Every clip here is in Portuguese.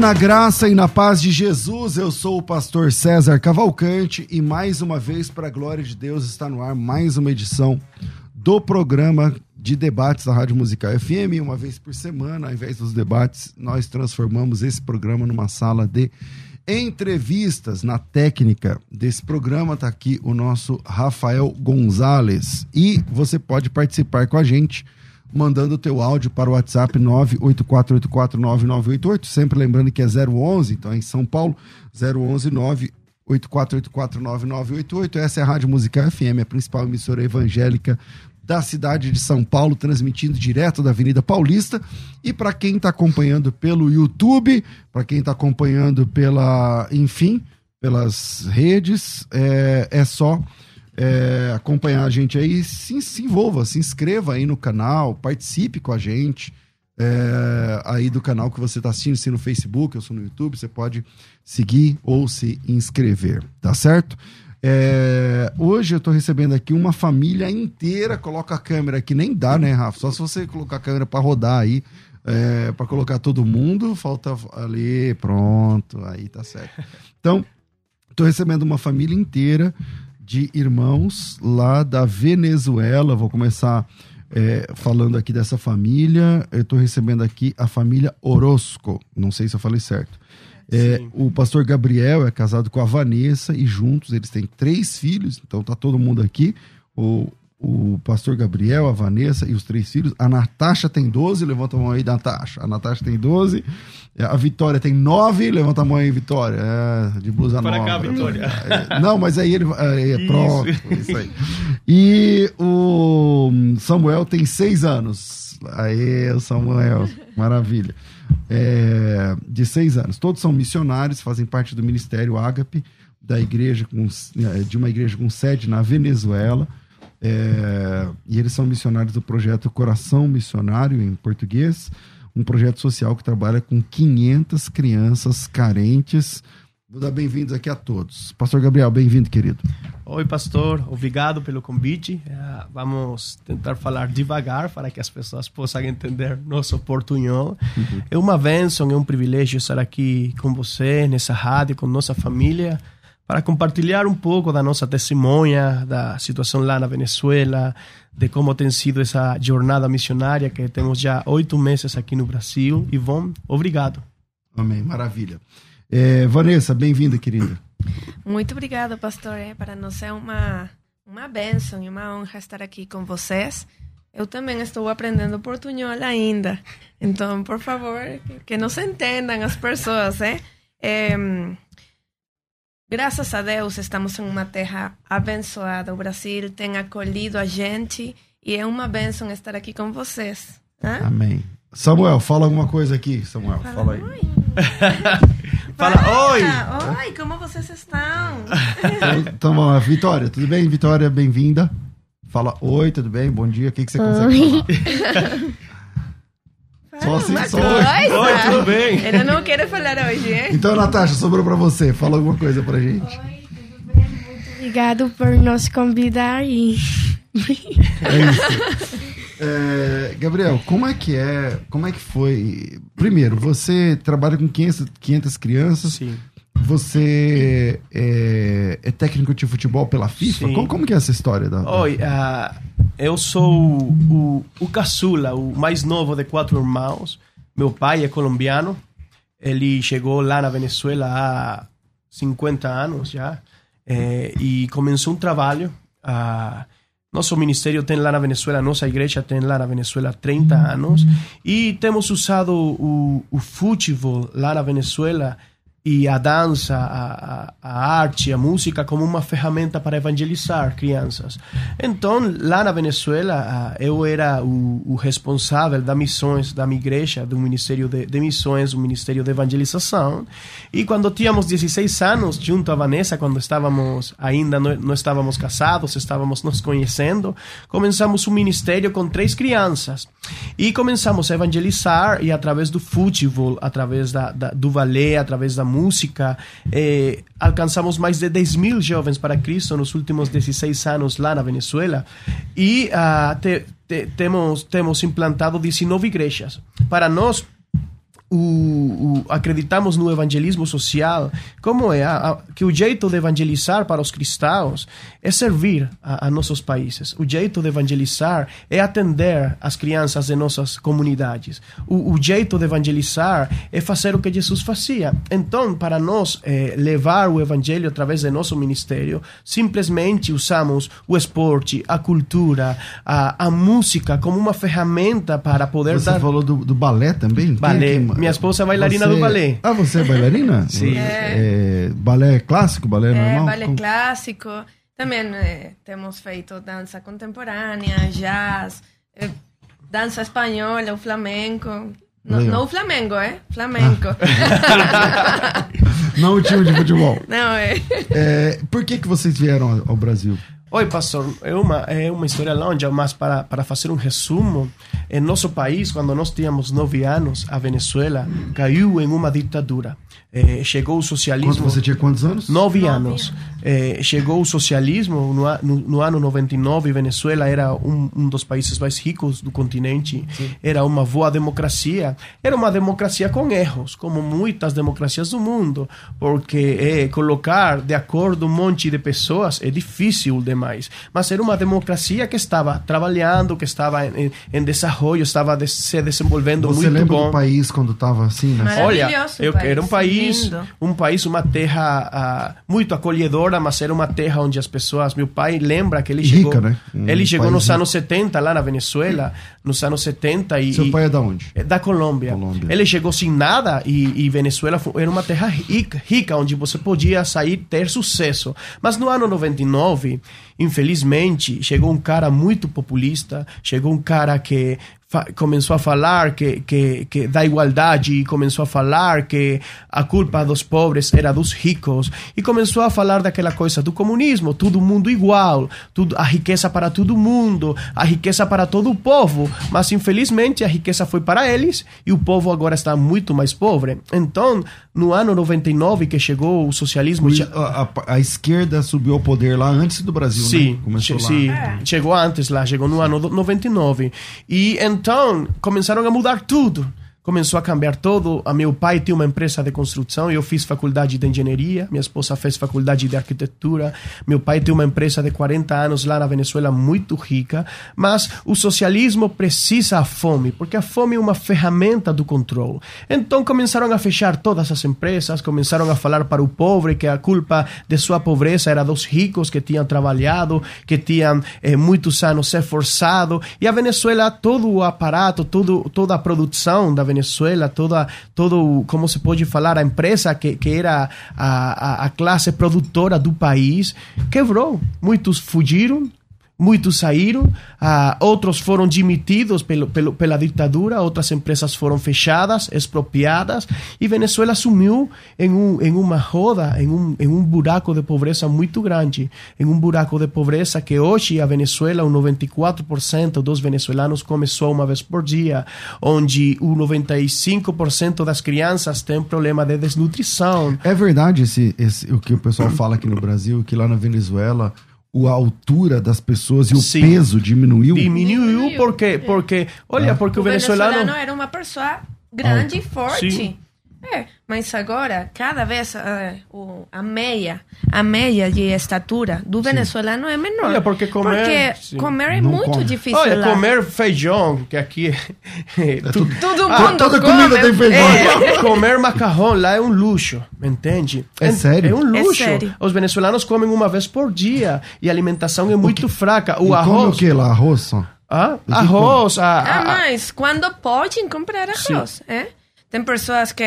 Na graça e na paz de Jesus. Eu sou o pastor César Cavalcante e mais uma vez, para a glória de Deus, está no ar mais uma edição do programa de debates da Rádio Musical FM. Uma vez por semana, ao invés dos debates, nós transformamos esse programa numa sala de entrevistas. Na técnica desse programa está aqui o nosso Rafael Gonzalez e você pode participar com a gente mandando o teu áudio para o WhatsApp 984849988, sempre lembrando que é 011, então é em São Paulo, 011 984849988. Essa é a Rádio Musical FM, a principal emissora evangélica da cidade de São Paulo, transmitindo direto da Avenida Paulista. E para quem está acompanhando pelo YouTube, para quem está acompanhando pela, enfim, pelas redes, é, é só é, acompanhar a gente aí, se, se envolva, se inscreva aí no canal, participe com a gente. É, aí do canal que você está assistindo, se no Facebook ou se no YouTube, você pode seguir ou se inscrever, tá certo? É, hoje eu estou recebendo aqui uma família inteira. Coloca a câmera aqui, nem dá, né, Rafa? Só se você colocar a câmera para rodar aí, é, para colocar todo mundo. Falta ali, pronto, aí tá certo. Então, estou recebendo uma família inteira de irmãos lá da Venezuela. Vou começar é, falando aqui dessa família. Eu estou recebendo aqui a família Orozco. Não sei se eu falei certo. É, o pastor Gabriel é casado com a Vanessa e juntos eles têm três filhos, então tá todo mundo aqui. O, o pastor Gabriel, a Vanessa e os três filhos. A Natasha tem 12, levanta a mão aí, Natasha. A Natasha tem 12. É, a Vitória tem 9, levanta a mão aí, Vitória. É, de blusa Para nova. cá, Vitória. É, não, mas aí ele. É, é pronto, isso aí. E o Samuel tem 6 anos. Aí, o Samuel, maravilha. É, de 6 anos. Todos são missionários, fazem parte do Ministério Ágape, da igreja com, é, de uma igreja com sede na Venezuela. É, e eles são missionários do projeto Coração Missionário, em português, um projeto social que trabalha com 500 crianças carentes. Vou dar bem-vindos aqui a todos. Pastor Gabriel, bem-vindo, querido. Oi, pastor. Obrigado pelo convite. Uh, vamos tentar falar devagar para que as pessoas possam entender nosso portunhol. Uhum. É uma bênção, é um privilégio estar aqui com você, nessa rádio, com nossa família para compartilhar um pouco da nossa testemunha, da situação lá na Venezuela, de como tem sido essa jornada missionária que temos já oito meses aqui no Brasil. E bom, obrigado. Amém, maravilha. É, Vanessa, bem-vinda, querida. Muito obrigada, pastor. É, para nós é uma, uma bênção e uma honra estar aqui com vocês. Eu também estou aprendendo portunhol ainda. Então, por favor, que nos entendam as pessoas, é? é Graças a Deus estamos em uma terra abençoada. O Brasil tem acolhido a gente e é uma bênção estar aqui com vocês. Hã? Amém. Samuel, fala alguma coisa aqui, Samuel. Fala, fala aí. Oi. fala oi. Oi, como vocês estão? então, vamos Vitória, tudo bem? Vitória, bem-vinda. Fala oi, tudo bem? Bom dia. O que, que você consegue falar? Só assim, só oi. oi, tudo bem? Ele não quer falar hoje, hein? Então, Natasha, sobrou pra você. Fala alguma coisa pra gente. Oi, tudo bem? Muito obrigado por nos convidar e... É isso. É, Gabriel, como é que é, como é que foi? Primeiro, você trabalha com 500, 500 crianças. Sim. Você é, é, técnico de futebol pela FIFA? Como, como, que é essa história? Da, da... Oi, uh, eu sou o, o caçula, o mais novo de quatro irmãos. Meu pai é colombiano. Ele chegou lá na Venezuela há 50 anos já. É, e começou um trabalho uh, Nosso ministério tem lá na Venezuela, nossa igreja tem lá na Venezuela 30 anos e temos usado o, o futebol lá na Venezuela e a dança, a, a, a, arte, a música como uma ferramenta para evangelizar crianças. Então, lá na Venezuela, eu era o, o responsável das missões da minha igreja, do Ministério de, de, Missões, do Ministério de Evangelização. E quando tínhamos 16 anos, junto a Vanessa, quando estávamos ainda não, não estávamos casados, estávamos nos conhecendo, começamos um ministério com três crianças. E começamos a evangelizar e através do futebol, através da, da do balé, através da música. Eh, alcançamos mais de 10 mil jovens para Cristo nos últimos 16 anos lá na Venezuela. E uh, te, te, temos, temos implantado 19 igrejas. Para nós, o, o, acreditamos no evangelismo social, como é a, a, que o jeito de evangelizar para os cristãos é servir a, a, nossos países. O jeito de evangelizar é atender as crianças de nossas comunidades. O, o jeito de evangelizar é fazer o que Jesus fazia. Então, para nós eh, levar o evangelho através de nosso ministério, simplesmente usamos o esporte, a cultura, a, a música como uma ferramenta para poder Você dar. Falou do, do balé também? Balé. Minha esposa é bailarina você... do balé. Ah, você é bailarina? Sim. É... É, balé clássico, balé normal? É, balé Como... clássico. Também temos feito dança contemporânea, jazz, dança espanhola, o flamenco. No, não o Flamengo, é? Flamengo. Ah. não o time de futebol. Não, é. é. Por que, que vocês vieram ao Brasil? Oi, pastor. É uma, é uma história longa, mas para, para fazer um resumo, em nosso país, quando nós tínhamos nove anos, a Venezuela caiu em uma ditadura. Eh, chegou o socialismo. Quando você tinha quantos anos? Nove, nove anos. Eh, chegou o socialismo no, no, no, ano 99. Venezuela era um, um, dos países mais ricos do continente. Sim. Era uma boa democracia. Era uma democracia com erros, como muitas democracias do mundo, porque eh, colocar de acordo um monte de pessoas é difícil demais. Mas era uma democracia que estava trabalhando, que estava em, em desenvolvimento, estava de, se desenvolvendo você muito lembra bom. do país quando estava assim? Né? Olha, eu, era um país Lindo. um país, uma terra uh, muito acolhedora, mas era uma terra onde as pessoas. Meu pai lembra que ele Rica, chegou. Né? Um ele chegou nos rico. anos 70 lá na Venezuela, nos anos 70 e. Seu pai é da onde? Da Colômbia. Colômbia. Ele chegou sem nada e, e Venezuela foi, era uma terra rica, rica, onde você podia sair ter sucesso. Mas no ano 99, infelizmente, chegou um cara muito populista, chegou um cara que começou a falar que, que, que da igualdade e começou a falar que a culpa dos pobres era dos ricos e começou a falar daquela coisa do comunismo, todo mundo igual, tudo, a riqueza para todo mundo, a riqueza para todo o povo, mas infelizmente a riqueza foi para eles e o povo agora está muito mais pobre. Então, no ano 99 que chegou o socialismo... A, a, a esquerda subiu ao poder lá antes do Brasil, sim, né? Começou sim, sim. É. chegou antes lá, chegou no ano 99 e então começaram a mudar tudo. Começou a cambiar todo. A meu pai tinha uma empresa de construção, eu fiz faculdade de engenharia, minha esposa fez faculdade de arquitetura. Meu pai tem uma empresa de 40 anos lá na Venezuela muito rica, mas o socialismo precisa a fome, porque a fome é uma ferramenta do controle. Então começaram a fechar todas as empresas, começaram a falar para o pobre que a culpa de sua pobreza era dos ricos que tinham trabalhado, que tinham eh, muitos anos se esforçado, e a Venezuela todo o aparato, todo, toda a produção da Venezuela, toda, todo, como se pode falar, a empresa que, que era a, a, a classe produtora do país, quebrou. Muitos fugiram, muitos saíram, uh, outros foram demitidos pelo, pelo, pela ditadura, outras empresas foram fechadas, expropriadas, e Venezuela sumiu em, um, em uma roda, em um, em um buraco de pobreza muito grande, em um buraco de pobreza que hoje a Venezuela, o 94% dos venezuelanos come só uma vez por dia, onde o 95% das crianças tem problema de desnutrição. É verdade esse, esse, o que o pessoal fala aqui no Brasil, que lá na Venezuela a altura das pessoas e o Sim. peso diminuiu? Diminuiu Diminuiu, porque, porque olha, porque o, O venezuelano... venezuelano era uma pessoa grande e forte. Sim. É, mas agora, cada vez o, a meia, a meia de estatura do venezuelano é menor. Olha, porque comer- Porque sim. comer é muito come. difícil Olha, lá. comer feijão, que aqui é... tudo, Todo Ah, mundo toda come. comida tem feijão. É. comer macarrão lá é um luxo, entende? É sério? É um É luxo. sério. Os venezuelanos comem uma vez por dia e a alimentação é muito fraca. O E come arroz... o que lá? Arroz? Ah, arroz, a, Ah, a- a- mas quando podem comprar arroz, é? Tem pessoas que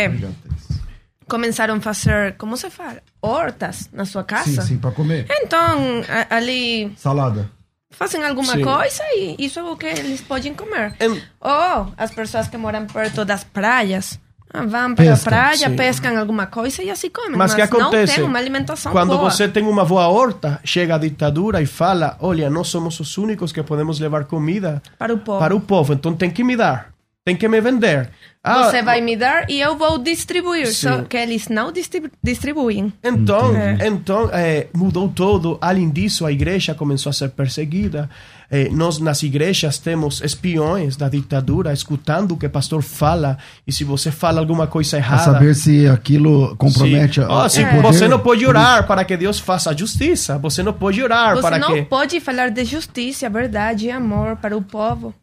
começaram a fazer, como se fala? Hortas na sua Sim, casa. sim, pra comer. Então, a- ali Salada. fazem alguma Sim. coisa e isso é o que eles podem comer. Em- Ou as pessoas que moram perto das praias ah, vão para a praia, sim. pescam alguma coisa e assim comem. Mas Mas, que acontece? não tem uma alimentação Quando boa. você tem uma boa horta, chega a ditadura e fala: Olha, nós somos os únicos que podemos levar comida Para o povo. para o povo, então tem que me dar, tem que me vender. Ah, Você vai me dar e eu vou distribuir. Sim. Só que eles não distribu distribuem. Então, Entendi. então eh, mudou todo. Além disso, a igreja começou a ser perseguida. Eh, nós, nas igrejas, temos espiões da ditadura escutando o que o pastor fala. E se você fala alguma coisa errada. saber se aquilo compromete Sim. a, Oh, o sim, poder. Você não pode orar para que Deus faça a justiça. Você não pode orar Você para não que. pode falar de justiça, verdade e amor para o povo.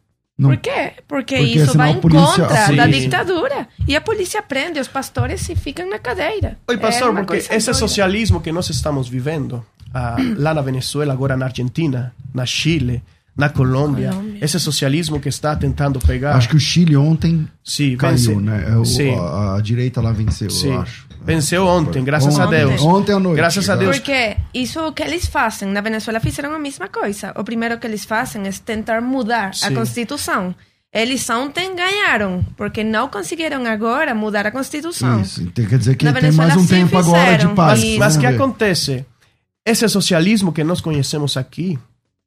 Não. Por quê? Porque, Porque isso vai em contra da ditadura. E a polícia prende os pastores e ficam na cadeira. Oi, É pastor, uma porque esse doida. socialismo que nós estamos vivendo ah, lá na Venezuela, agora na Argentina, na Chile, na Colômbia, Colômbia. esse socialismo que está tentando pegar. Acho que o Chile ontem Sim, caiu, vence. né? É o- Sim. a, a direita lá venceu, Sim. eu acho. Venceu ontem, graças a Ontem. Deus. Ontem à noite. Graças a Deus. Porque isso é que eles fazem. Na Venezuela fizeram a mesma coisa. O primeiro que eles fazem é tentar mudar a Sim. Constituição. Eles ontem ganharam, porque não conseguiram agora mudar a Constituição. Isso, então quer dizer que Na tem Venezuela mais um tempo agora de fizeram. paz. Isso. Mas o que Vamos ver. acontece? Esse socialismo que nós conhecemos aqui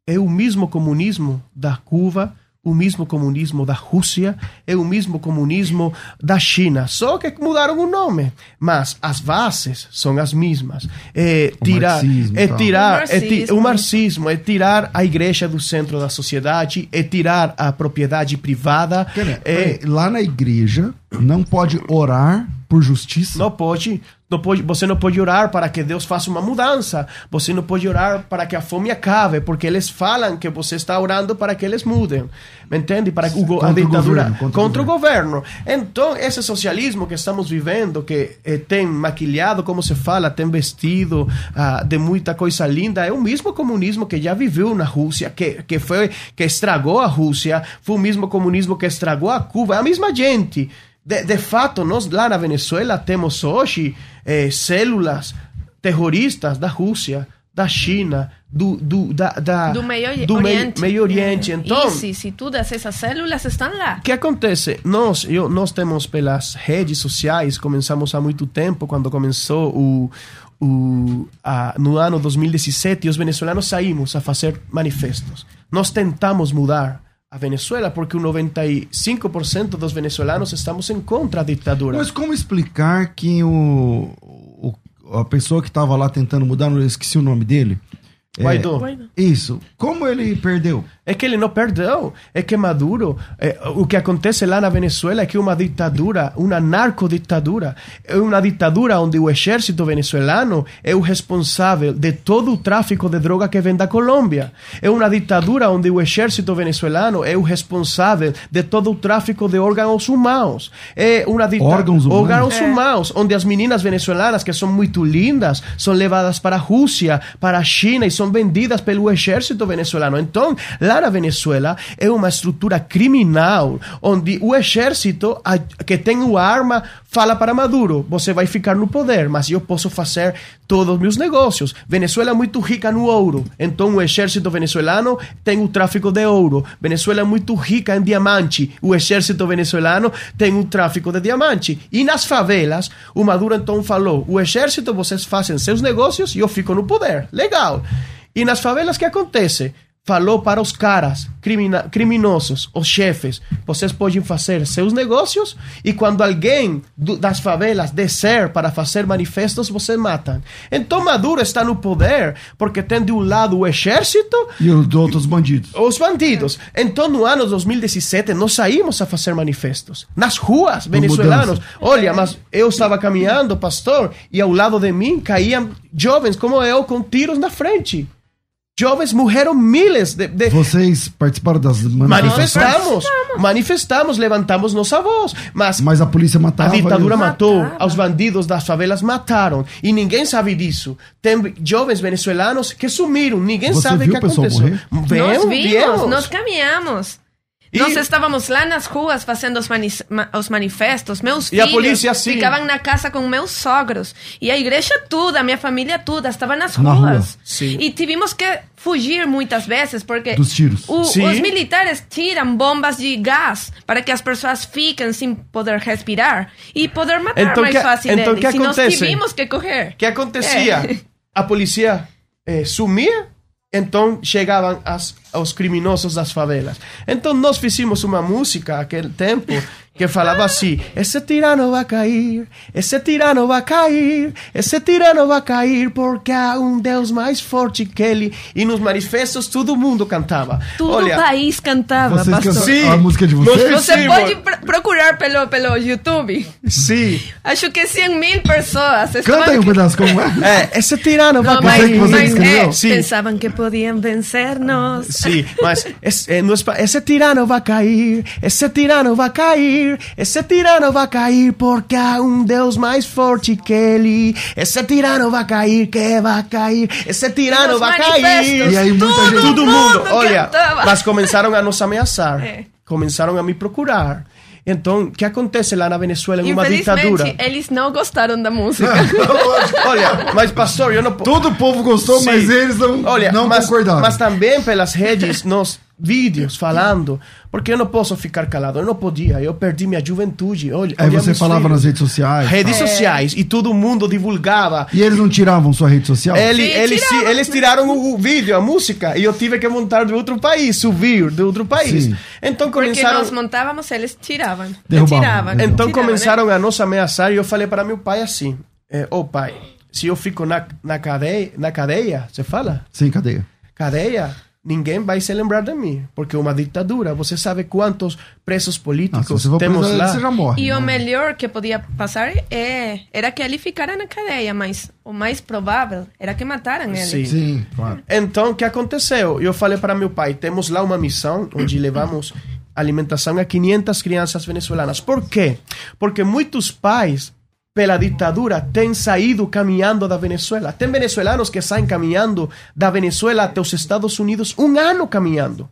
é o mesmo comunismo da Cuba, o mesmo comunismo da Rússia, é o mesmo comunismo da China, só que mudaram o nome. Mas as bases são as mesmas. É O tirar, marxismo é tal. tirar, O é ti- marxismo. o marxismo é tirar a igreja do centro da sociedade, é tirar a propriedade privada. É, Lá na igreja não pode orar por justiça. Não pode, não pode, você não pode orar para que Deus faça uma mudança. Você não pode orar para que a fome acabe, porque eles falam que você está orando para que eles mudem. Me entende? Para o a o ditadura governo, contra contra, o o governo. Então, esse socialismo que estamos vivendo, que eh, tem maquilhado, como se fala, tem vestido ah, de muita coisa linda, é o mesmo comunismo que já viveu na Rússia, que, que foi que estragou a Rússia, foi o mesmo comunismo que estragou a Cuba, é a mesma gente. De, de fato, nós lá na Venezuela temos hoje eh, células terroristas da Rússia, da China, do, do, da, da- Do Meio do Meio- Oriente. Meio Oriente. Então, ISIS e todas essas células estão lá. o que acontece? Nós, eu, nós temos pelas redes sociais, começamos há muito tempo, quando começou o, o, a, no ano 2017, os venezuelanos saímos a fazer manifestos. Nós tentamos mudar a Venezuela porque o 95% dos venezuelanos estamos em contra a ditadura. Mas como explicar que o, o- a pessoa que estava lá tentando mudar, eu esqueci o nome dele. É, Guaidó. Isso. Como ele perdeu? É que ele não perdeu. É que Maduro, é, o que acontece lá na Venezuela é que é uma ditadura, uma narcoditadura. É uma ditadura onde o exército venezuelano é o responsável de todo o tráfico de droga que vem da Colômbia. É uma ditadura onde o exército venezuelano é o responsável de todo o tráfico de órgãos humanos. É uma dita- Órgãos humanos? órgãos humanos, onde as meninas venezuelanas, que são muito lindas, são levadas para a Rússia, para a China e são vendidas pelo exército venezuelano. Então, lá na Venezuela é uma estrutura criminal, onde o exército que tem o arma fala para Maduro: você vai ficar no poder, mas eu posso fazer todos os meus negócios. Venezuela é muito rica no ouro, então o exército venezuelano tem o tráfico de ouro. Venezuela é muito rica em diamante, o exército venezuelano tem o tráfico de diamante. E nas favelas, o Maduro então falou: o exército, vocês fazem seus negócios e eu fico no poder. Legal. E nas favelas, que acontece? falou para os caras crimina- criminosos, os chefes, vocês podem fazer seus negócios e quando alguém do- das favelas descer para fazer manifestos, vocês matam. Então Maduro está no poder porque tem de um lado o exército E os outros bandidos. os bandidos. Então, no ano 2017, nós saímos a fazer manifestos. Nas ruas, venezuelanos. Olha, mas eu estava caminhando, pastor, e ao lado de mim caíam jovens como eu com tiros na frente. Jovens morreram miles de... de- Vocês participaram das manifestações? Manifestamos, manifestamos, levantamos nossa voz. Mas Mas a polícia a matava. ditadura eles. matou, Matava. os bandidos das favelas mataram. E ninguém sabe disso. Tem jovens venezuelanos que sumiram, ninguém Você sabe o que aconteceu. Nós Vemos, vimos, viemos. nós caminhamos. E- Nós estávamos lá nas ruas fazendo os, mani- ma- os manifestos. Meus E a filhos polícia, assim? ficavam na casa com meus sogros. E a igreja toda, a minha família toda, estava nas Na ruas. rua. E tivemos que fugir muitas vezes, porque Dos tiros. o- os militares tiram bombas de gás para que as pessoas fiquem sem poder respirar e poder matar Então, mais que- fácil então, eles. que e nós acontece? tivemos que correr. O que acontecia? É. A polícia eh, sumia, então chegavam as, os criminosos das favelas. Então nós fizemos uma música naquele tempo que falava assim: Esse tirano vai cair, esse tirano vai cair, esse tirano vai cair, porque há um Deus mais forte que ele. E nos manifestos todo mundo cantava. Todo Olha, o país cantava, Vocês pastor. Sim. a música de vocês? Você Sim, pode pr- procurar pelo, pelo YouTube. sim. Acho que 100 mil pessoas Canta aí um pedaço como é. É, esse tirano vai Não, Você mas, mas é, Sim. pensavam que podiam vencer-nos. Sí, mas eh, no es pa- ese tirano va a cair, ese tirano va a cair, ese tirano va a cair porque há um Deus mais forte que ele. Esse tirano vai cair, que vai cair, esse tirano vai cair. E aí muita todo gente- Todo mundo, mundo olha, cantava. mas começaram a nos ameaçar, É. começaram a me procurar. Então, o que acontece lá na Venezuela em uma ditadura? Infelizmente, eles não gostaram da música. Olha, mas pastor, eu não Todo o povo gostou, Sim. mas eles não, Olha, não mas, concordaram. mas também pelas redes, nos vídeos falando, porque eu não posso ficar calado, eu não podia, eu perdi minha juventude. Olha, Aí você falava filhos. nas redes sociais. redes tal. sociais e todo mundo divulgava. E eles não tiravam sua rede social? Ele, Sim, eles, tiravam. eles tiraram o, o vídeo, a música, e eu tive que montar de outro país, subir de outro país. Sim. Então Porque começaram. nós montávamos, eles tiravam. Derrubavam. Tiravam. Então Tiravam, começaram né? a nos ameaçar e eu falei para meu pai assim: é, Ô pai, se eu fico na, na, cadeia, na cadeia, você fala? Sem cadeia. cadeia, ninguém vai se lembrar de mim, porque é uma ditadura. Você sabe quantos presos políticos for temos preso, lá? você já morre. E o né? melhor que podia passar é, era que ele ficara na cadeia, mas o mais provável era que mataram ele. Sim. Sim, claro. Então, o que aconteceu? Eu falei para meu pai, temos lá uma missão onde levamos alimentação a 500 crianças venezuelanas. Por quê? Porque muitos pais, pela ditadura, têm saído caminhando da Venezuela. Tem venezuelanos que saem caminhando da Venezuela até os Estados Unidos um ano caminhando.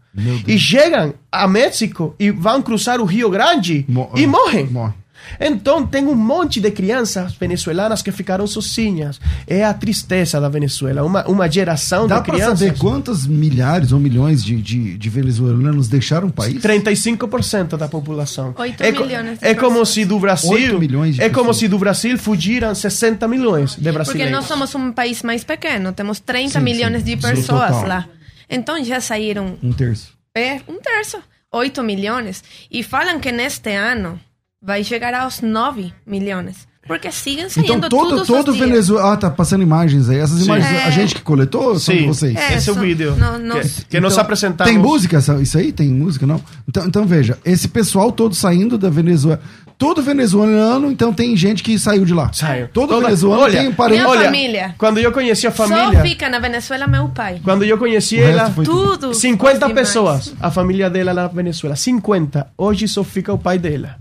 E chegam a México e vão cruzar o Rio Grande Mo- e morrem. Morre. Então, tem um monte de crianças venezuelanas que ficaram sozinhas. É a tristeza da Venezuela. Uma, uma geração Dá de crianças. saber quantas milhares ou milhões de, de, de venezuelanos deixaram o país? 35% da população. Oito é, co- milhões é como se do Brasil. Milhões de é como pessoas. se do Brasil fugiram 60 milhões de Porque brasileiros. nós somos um país mais pequeno, temos 30 Sim, milhões sim. de pessoas lá. Então já saíram Um terço. é, um terço, 8 milhões. E falam que neste ano vai chegar aos 9 milhões. Porque siguen Então saindo todo, todos todo os. Venezuela. Ah, tá passando imagens aí. Essas Sim. imagens É. a gente que coletou ou são de Sim, vocês? É, esse é o só- vídeo. não- nós- que que nós Então, apresentamos. Tem música? Isso aí? Tem música, não? Então, então veja, esse pessoal todo saindo da Venezuela. Todo venezuelano, então tem gente que saiu de lá. Saiu. Todo Toda- venezuelano olha, tem um parente. Minha família. Quando eu conheci a Só família. fica na Venezuela meu pai. Quando eu conheci O ela. foi Tudo. 50 os demais. pessoas, a família dela na Venezuela. 50. Hoje só fica o pai dela.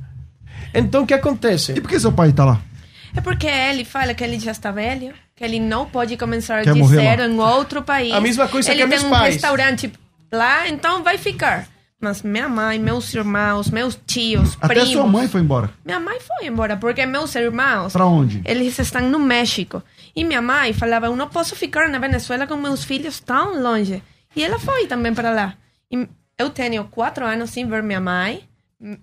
Então, o que acontece? E por que seu pai tá lá? É porque ele fala que ele já está velho, que ele não pode começar Quer de morrer zero lá. em outro país. A mesma coisa ele que tem meus um pais. restaurante lá, então vai ficar. Mas minha mãe, meus irmãos, meus tios, Até primos... sua mãe foi embora. Minha mãe foi embora, porque meus irmãos... Pra onde? Eles estão no México. E minha mãe falava, eu não posso ficar na Venezuela com meus filhos tão longe. E ela foi também para lá. E eu tenho quatro anos sem ver minha mãe.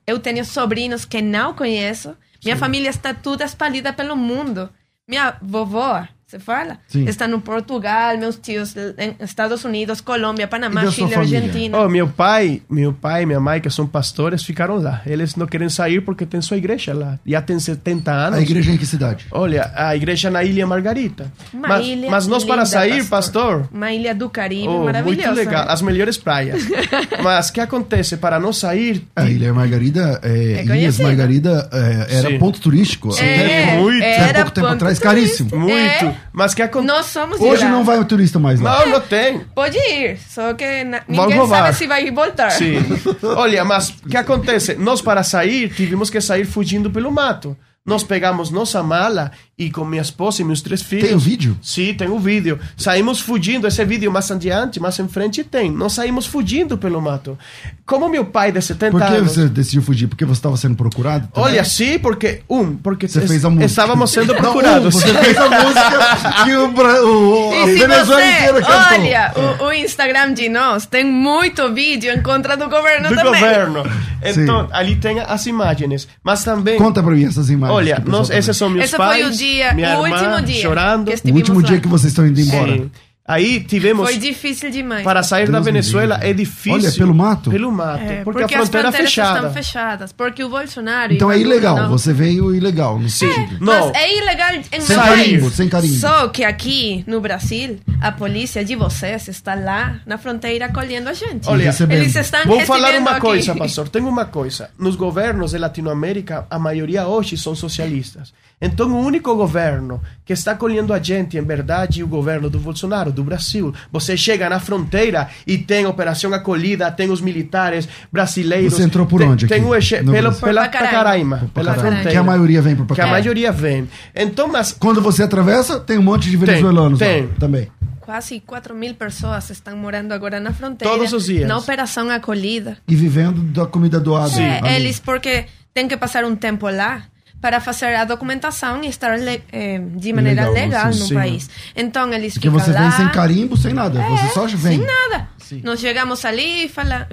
Eu tenho sobrinhos que não conheço. Minha família está toda espalhada pelo mundo. Minha vovó se fala. Sim. Está no Portugal, meus tios em Estados Unidos, Colômbia, Panamá, Chile? Argentina. Oh, meu pai, meu pai e minha mãe, que são pastores, ficaram lá. Eles não querem sair porque tem sua igreja lá. Já tem 70 anos. A igreja é em que cidade? Olha, a igreja na Ilha Margarita. Uma mas, ilha mas nós para sair, pastor, Uma ilha do Caribe oh, maravilhosa. muito legal, né? as melhores praias. mas o que acontece? Para não sair, A Ilha Margarida, é, Ilhas conhecida. Margarida é, era Sim. ponto turístico. É, Até, muito. até era pouco tempo atrás, turístico. caríssimo. muito. Mas o que acontece? Nós somos Hoje não vai o turista mais lá. Não, não tem. Pode ir, só que na- ninguém sabe se vai voltar. Sim. Olha, mas o que acontece? Nós, para sair, tivemos que sair fugindo pelo mato. Nós pegamos nossa mala e com minha esposa e meus três filhos. Tem o vídeo? Sim, tem o vídeo. Saímos fugindo, esse vídeo mais adiante, mais em frente tem. Nós saímos fugindo pelo mato. Como meu pai de 70 Por que anos. você decidiu fugir? Porque você estava sendo procurado? também? Olha, sim, porque. Um, porque Você fez a música. estávamos sendo Não, procurados. você fez a música que o, Bra- o, se Venezuela inteira você cantou. olha o, o Instagram de nós, tem muito vídeo em contra do governo do também. governo. Sim. Então, ali tem as imagens. Mas também. Conta pra mim essas imagens. Olha, o nós, esses são meus Esse pais. Dia, minha o irmã último dia. chorando. O último dia lá. que vocês estão indo embora. Sim. Aí tivemos. Foi difícil demais. Para sair da Deus me Venezuela é difícil. Olha, pelo mato? Pelo mato. É, porque, a fronteira as é fronteiras fechada. estão fechadas. Porque o Bolsonaro. Então é Maduro ilegal. não- Você veio ilegal no sentido. Não. Mas é ilegal em Sem carimbo, país. sem carimbo. Só que aqui no Brasil, a polícia de vocês está lá na fronteira acolhendo a gente. Olha, recebendo. Eles estão Vou falar uma aqui. coisa, pastor. Tem uma coisa. Nos governos de Latinoamérica, a maioria hoje são socialistas. Então, o único governo que está acolhendo a gente, em verdade, é o governo do Bolsonaro, do Brasil. Você chega na fronteira e tem operação acolhida, tem os militares brasileiros. Você entrou por tem, onde Tem aqui, o eche, pelo, pela Por Pacaraima. Pacaraima, pela Pacaraima. fronteira. Que a maioria vem pro Que a Pacaraima. maioria vem. Então, mas Quando você atravessa, tem um monte de venezuelanos tem. lá também. Quase 4 mil pessoas estão morando agora na fronteira. Todos os dias. Na operação acolhida. E vivendo da comida doada. É, ali. eles, porque tem que passar um tempo lá para fazer a documentação e estar le- eh, de maneira Legal, legal sim, no sim. país. Então eles Porque ficam você lá. vem sem carimbo, sem nada. você só vem. Sem nada. Sim. Nós chegamos ali e fala,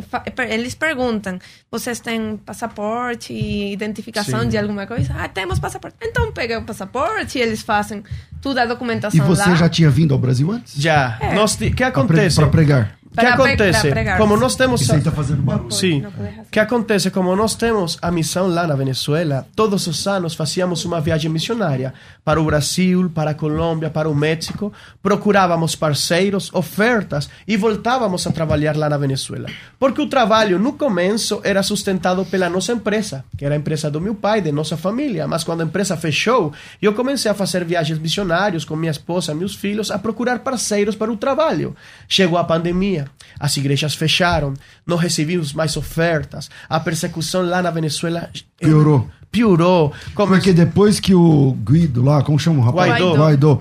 eles perguntam: vocês têm passaporte e identificação Sim. de alguma coisa? Ah, temos passaporte. Então pega o passaporte e eles fazem toda a E documentação você lá. já tinha vindo ao Brasil antes? já. É. Nós, que acontece? Pra pregar. O que acontece? Como nós temos. Tá fazendo barulho. Sim. O que acontece? Como nós temos a missão lá na Venezuela, todos os anos fazíamos uma viagem missionária para o Brasil, para a Colômbia, para o México, procurávamos parceiros, ofertas e voltávamos a trabalhar lá na Venezuela. Porque o trabalho no começo era sustentado pela nossa empresa, que era a empresa do meu pai, de nossa família. Mas quando a empresa fechou, eu comecei a fazer viagens missionárias com minha esposa, meus filhos, a procurar parceiros para o trabalho. Chegou a pandemia, as igrejas fecharam, não recebemos mais ofertas, a persecução lá na Venezuela Piorou. Piorou. Come- Porque depois que o Guido lá, como chama o rapaz? Guaidó. Guaidó,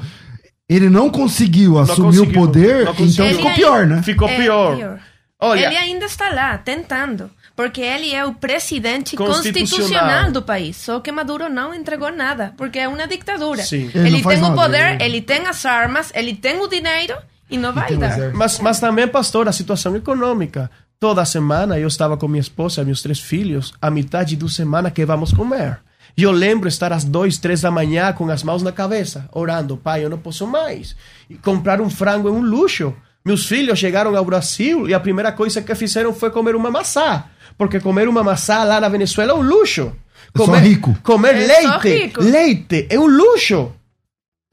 ele não conseguiu assumir conseguiu, o poder, então ficou Ele pior, né? Ficou É, pior. Olha, ele ainda está lá, tentando. Porque ele é o presidente Constitucional. constitucional do país. Só que Maduro não entregou nada, porque é uma ditadura. Sim. Ele Ele, tem o poder, ele- ele tem as armas, ele tem o dinheiro e não vai dar. Mas, mas também, pastor, a situação econômica. Toda semana eu estava com minha esposa e meus três filhos, a metade do semana que vamos comer. Eu lembro estar às duas, três da manhã com as mãos na cabeça, orando, pai, eu não posso mais. E comprar um frango é um luxo. Meus filhos chegaram ao Brasil e a primeira coisa que fizeram foi comer uma maçã. Porque comer uma maçã lá na Venezuela é um luxo. É Comer, rico. Comer É leite, rico. leite é um luxo.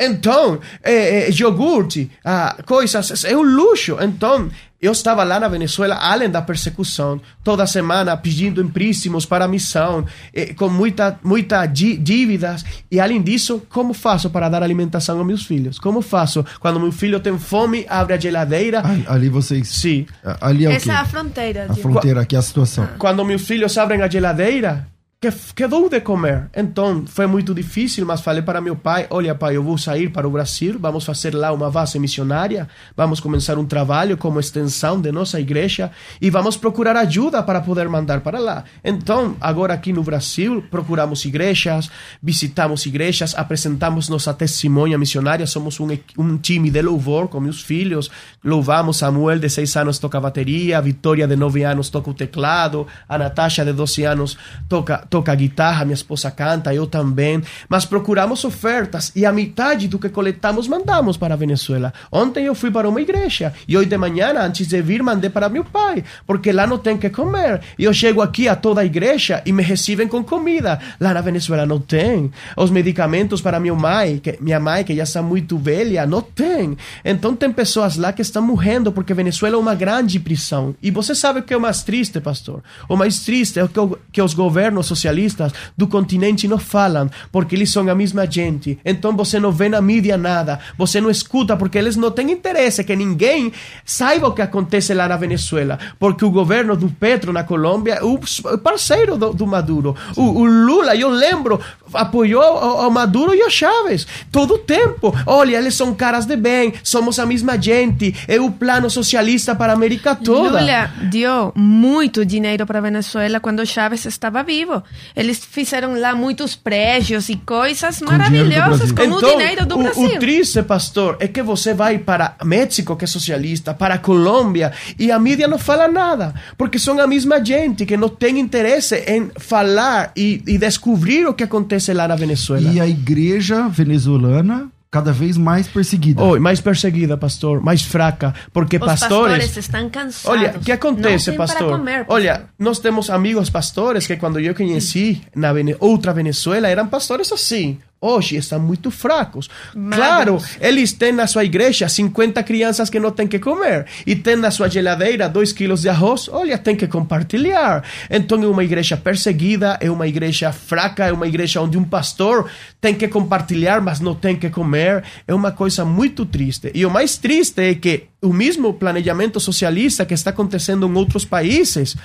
Então, é, é, iogurte, ah, coisas, é um luxo. Então, eu estava lá na Venezuela, além da persecução, toda semana pedindo empréstimos para a missão, eh, com muita, muita dí- dívidas. E além disso, como faço para dar alimentação aos meus filhos? Como faço quando meu filho tem fome, abre a geladeira? Ali, ali vocês. Sim. Ali é o quê? Essa é a fronteira. A fronteira aqui, a situação. Quando meus filhos abrem a geladeira, que, que de comer? Então, foi muito difícil, mas falei para meu pai, olha pai, eu vou sair para o Brasil, vamos fazer lá uma base missionária, vamos começar um trabalho como extensão de nossa igreja e vamos procurar ajuda para poder mandar para lá. Então, agora aqui no Brasil, procuramos igrejas, visitamos igrejas, apresentamos nossa testemunha missionária, somos um, um time de louvor com meus filhos, louvamos Samuel de 6 anos toca bateria, Vitória de 9 anos toca o teclado, a Natasha de 12 anos toca toca guitarra, minha esposa canta, eu também, mas procuramos ofertas e a metade do que coletamos mandamos para a Venezuela. Ontem eu fui para uma igreja e hoje de manhã, antes de vir, mandei para meu pai, porque lá não tem que comer. E eu chego aqui a toda a igreja e me recebem com comida. Lá na Venezuela não tem. Os medicamentos para minha mãe, que, minha mãe, que já está muito velha, não tem. Então tem pessoas lá que estão morrendo porque Venezuela é uma grande prisão. E você sabe o que é o mais triste, pastor? O mais triste é que, o, que os governos socialistas do continente não falam, porque eles são a mesma gente. Então você não vê na mídia nada, você não escuta, porque eles não têm interesse que ninguém saiba o que acontece lá na Venezuela, porque o governo do Petro na Colômbia é o parceiro do, do Maduro. O, o, Lula, eu lembro, apoiou o, o Maduro e o Chávez todo o tempo. Olha, eles são caras de bem, somos a mesma gente, é o plano socialista para a América toda. Lula deu muito dinheiro para a Venezuela quando Chávez estava vivo. Eles fizeram lá muitos prédios e coisas Com maravilhosas com então, o dinheiro do o, Brasil. O triste, pastor, é que você vai para México, que é socialista, para Colômbia, e a mídia não fala nada, porque são a mesma gente que não tem interesse em falar e, e descobrir o que acontece lá na Venezuela. E a igreja venezuelana cada vez mais perseguida. Oh, mais perseguida, pastor, mais fraca, porque Os pastores... pastores estão cansados. Olha, o que acontece, Não tem pastor? Para comer, pastor? Olha, nós temos amigos pastores que quando eu conheci na Vene outra Venezuela eram pastores assim. Hoje estão muito fracos. Magros. Claro, eles têm na sua igreja 50 crianças que não têm que comer. E tem na sua geladeira 2 quilos de arroz. Olha, tem que compartilhar. Então é uma igreja perseguida, é uma igreja fraca, é uma igreja onde um pastor tem que compartilhar, mas não tem que comer. É uma coisa muito triste. E o mais triste é que o mesmo planejamento socialista que está acontecendo em outros países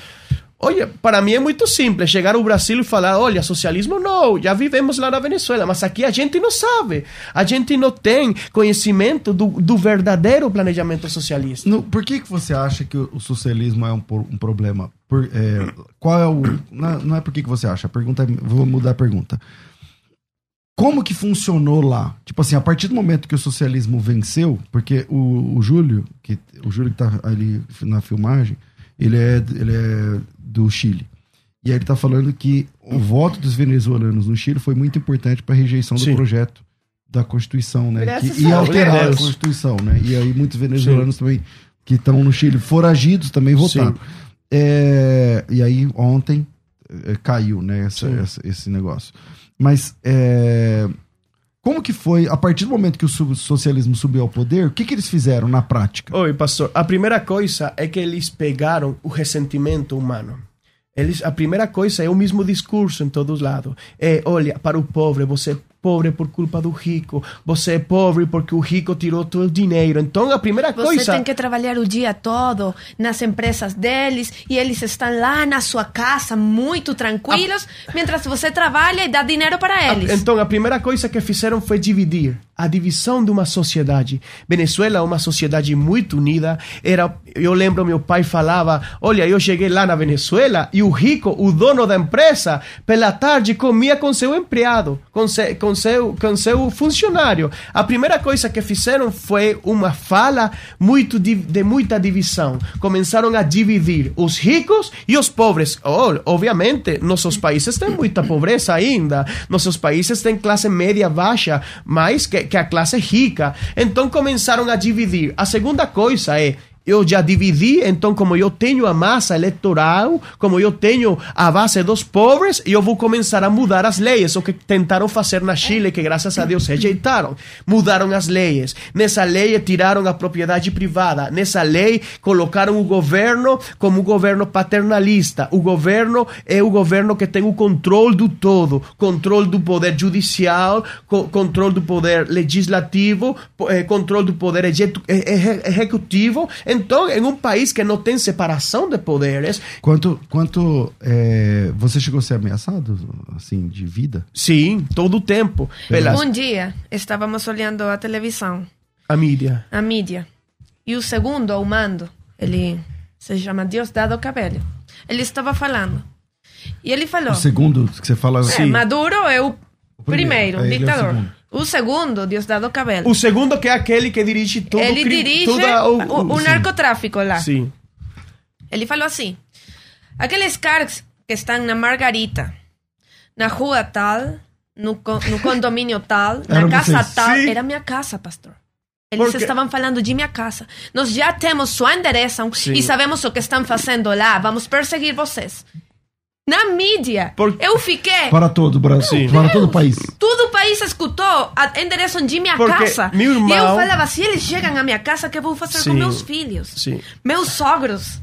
Olha, para mim é muito simples chegar ao Brasil e falar: olha, socialismo não, já vivemos lá na Venezuela, mas aqui a gente não sabe, a gente não tem conhecimento do, do verdadeiro planejamento socialista. No- por que, que você acha que o, socialismo é um, um problema? Por- é, qual é o. Não, não é por que, que você acha, a pergunta é- vou mudar a pergunta. Como que funcionou lá? Tipo assim, a partir do momento que o socialismo venceu, porque o, o Júlio, que, o Júlio que tá ali na filmagem, ele é, ele é do Chile. E aí ele tá falando que o voto dos venezuelanos no Chile foi muito importante para a rejeição do Sim. projeto da Constituição, né? Que a alterar a. Constituição, né? E aí muitos venezuelanos também que estão no Chile foragidos também votaram. Sim. É, e aí ontem é, caiu, né, essa- Sim. essa- esse negócio. Mas é, como que foi, a partir do momento que o socialismo subiu ao poder, o que, que eles fizeram na prática? Oi, pastor. A primeira coisa é que eles pegaram o ressentimento humano. Eles, a primeira coisa é o mesmo discurso em todos lados. É, olha, para o pobre, você pobre por culpa do rico. Você é pobre porque o rico tirou todo o dinheiro. Então, a primeira Você coisa... tem que trabalhar o dia todo nas empresas deles e eles estão lá na sua casa muito tranquilos, mientras você trabalha e dá dinheiro para A- eles. Então, a primeira coisa que fizeram foi dividir. A divisão de uma sociedade. Venezuela é uma sociedade muito unida. Era, eu lembro, meu pai falava: Olha, eu cheguei lá na Venezuela e o rico, o dono da empresa, pela tarde comia com seu empregado, com, se, com, seu, com seu funcionário. A primeira coisa que fizeram foi uma fala muito di- de muita divisão. Começaram a dividir os ricos e os pobres. Oh, obviamente, nossos países têm muita pobreza ainda. Nossos países têm classe média baixa, mais que, que a classe rica. Então começaram a dividir. A segunda coisa é eu já dividi, então, como eu tenho a massa eleitoral, como eu tenho a base dos pobres, eu vou começar a mudar as leis. O que tentaram fazer na Chile, que graças a Deus rejeitaram. Mudaram as leis. Nessa lei tiraram a propriedade privada. Nessa lei colocaram o governo como um governo paternalista. O governo é o governo que tem o controle do todo. Controle do poder judicial, co controle do poder legislativo, eh, controle do poder eh, eh, executivo. Então, em um país que não tem separação de poderes, Quanto, quanto é, você chegou a ser ameaçado, assim, de vida? sim, todo o tempo, pelas Um dia estávamos olhando a televisão, a mídia. a mídia, e o segundo ao mando, ele se chama Diosdado Cabello, ele estava falando. E ele falou: O segundo que você fala... é, Maduro é o primeiro, primeiro, aí ele é o segundo. Diosdado Cabello. O segundo que é aquele que dirige todo ele crime, dirige toda o, o, o narcotráfico lá. Sim. Ele falou assim: aqueles caras que estão na Margarita, na rua tal, no, co- no condomínio tal, na casa vocês. tal. Sim. Era minha casa, pastor. Eles Porque- estavam falando de minha casa. Nós já temos sua endereço Sim. e sabemos o que estão fazendo lá. Vamos perseguir vocês. Na mídia, Por- eu fiquei. Para todo o Brasil, para todo o país. Todo o país escutou a endereço de minha Porque casa. meu irmão- E eu falava: se eles chegam à minha casa, o que eu vou fazer com Sim. meus filhos? Sim. Meus sogros.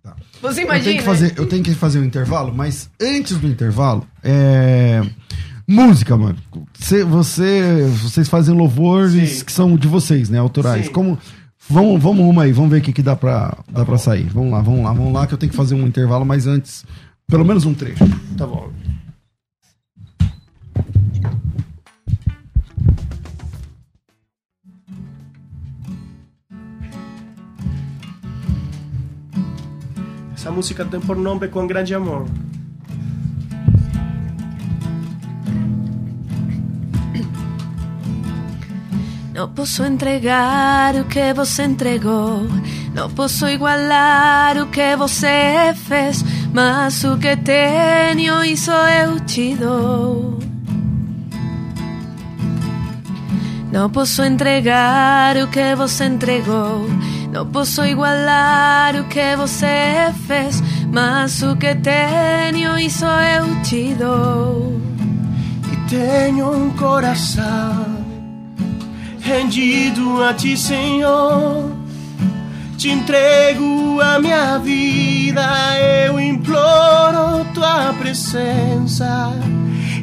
Tá. Você Eu imagina? tenho, que fazer, eu tenho que fazer um intervalo, mas antes do intervalo, é. Música, mano. Você, você, vocês fazem louvores Sim. que são de vocês, né? Autorais. Sim. Como. Vamos, vamos uma aí, vamos ver o que, que dá, pra, dá pra sair. Vamos lá, vamos lá, vamos lá, que eu tenho que fazer um intervalo, mas antes, pelo menos um trecho. Tá bom. Essa música tem por nome Com Grande Amor. Não posso entregar o que você entregou. Não posso igualar o que você fez. Mas o que tenho, isso eu te dou. Não posso entregar o que você entregou. Não posso igualar o que você fez. Mas o que tenho, isso eu te dou. E tenho um coração rendido a ti, Senhor. Te entrego a minha vida, eu imploro tua presença.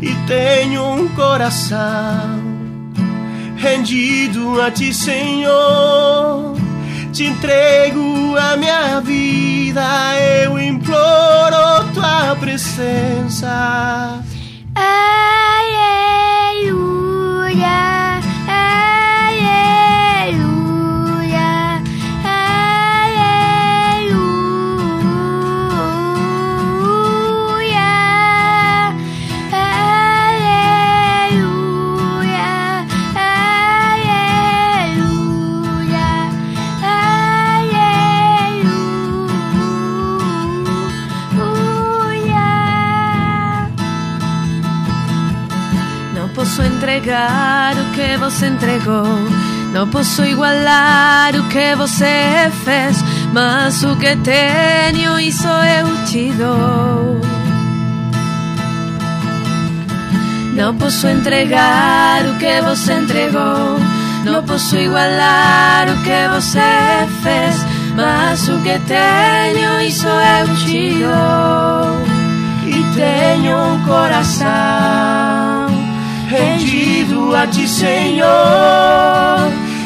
E tenho um coração rendido a ti, Senhor. Te entrego a minha vida, eu imploro tua presença. Aleluia, entregar o que você entregou. Não posso igualar o que você fez. Mas o que tenho, isso eu te dou. Não posso entregar o que você entregou. Não posso igualar o que você fez. Mas o que tenho, isso eu te dou. e tenho um coração rendido a ti, Senhor.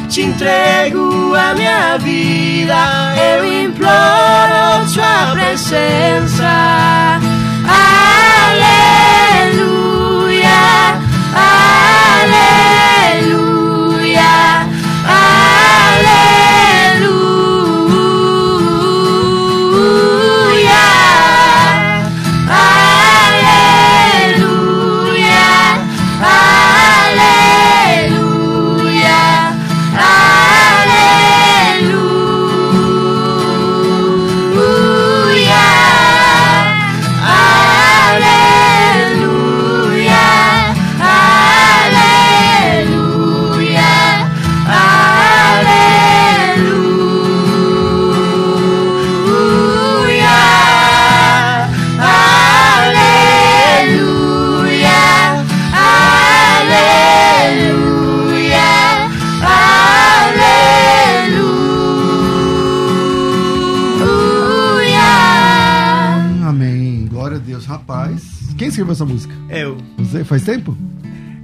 Te entrego a minha vida, eu imploro tua presença. Aleluia, aleluia, Faz tempo?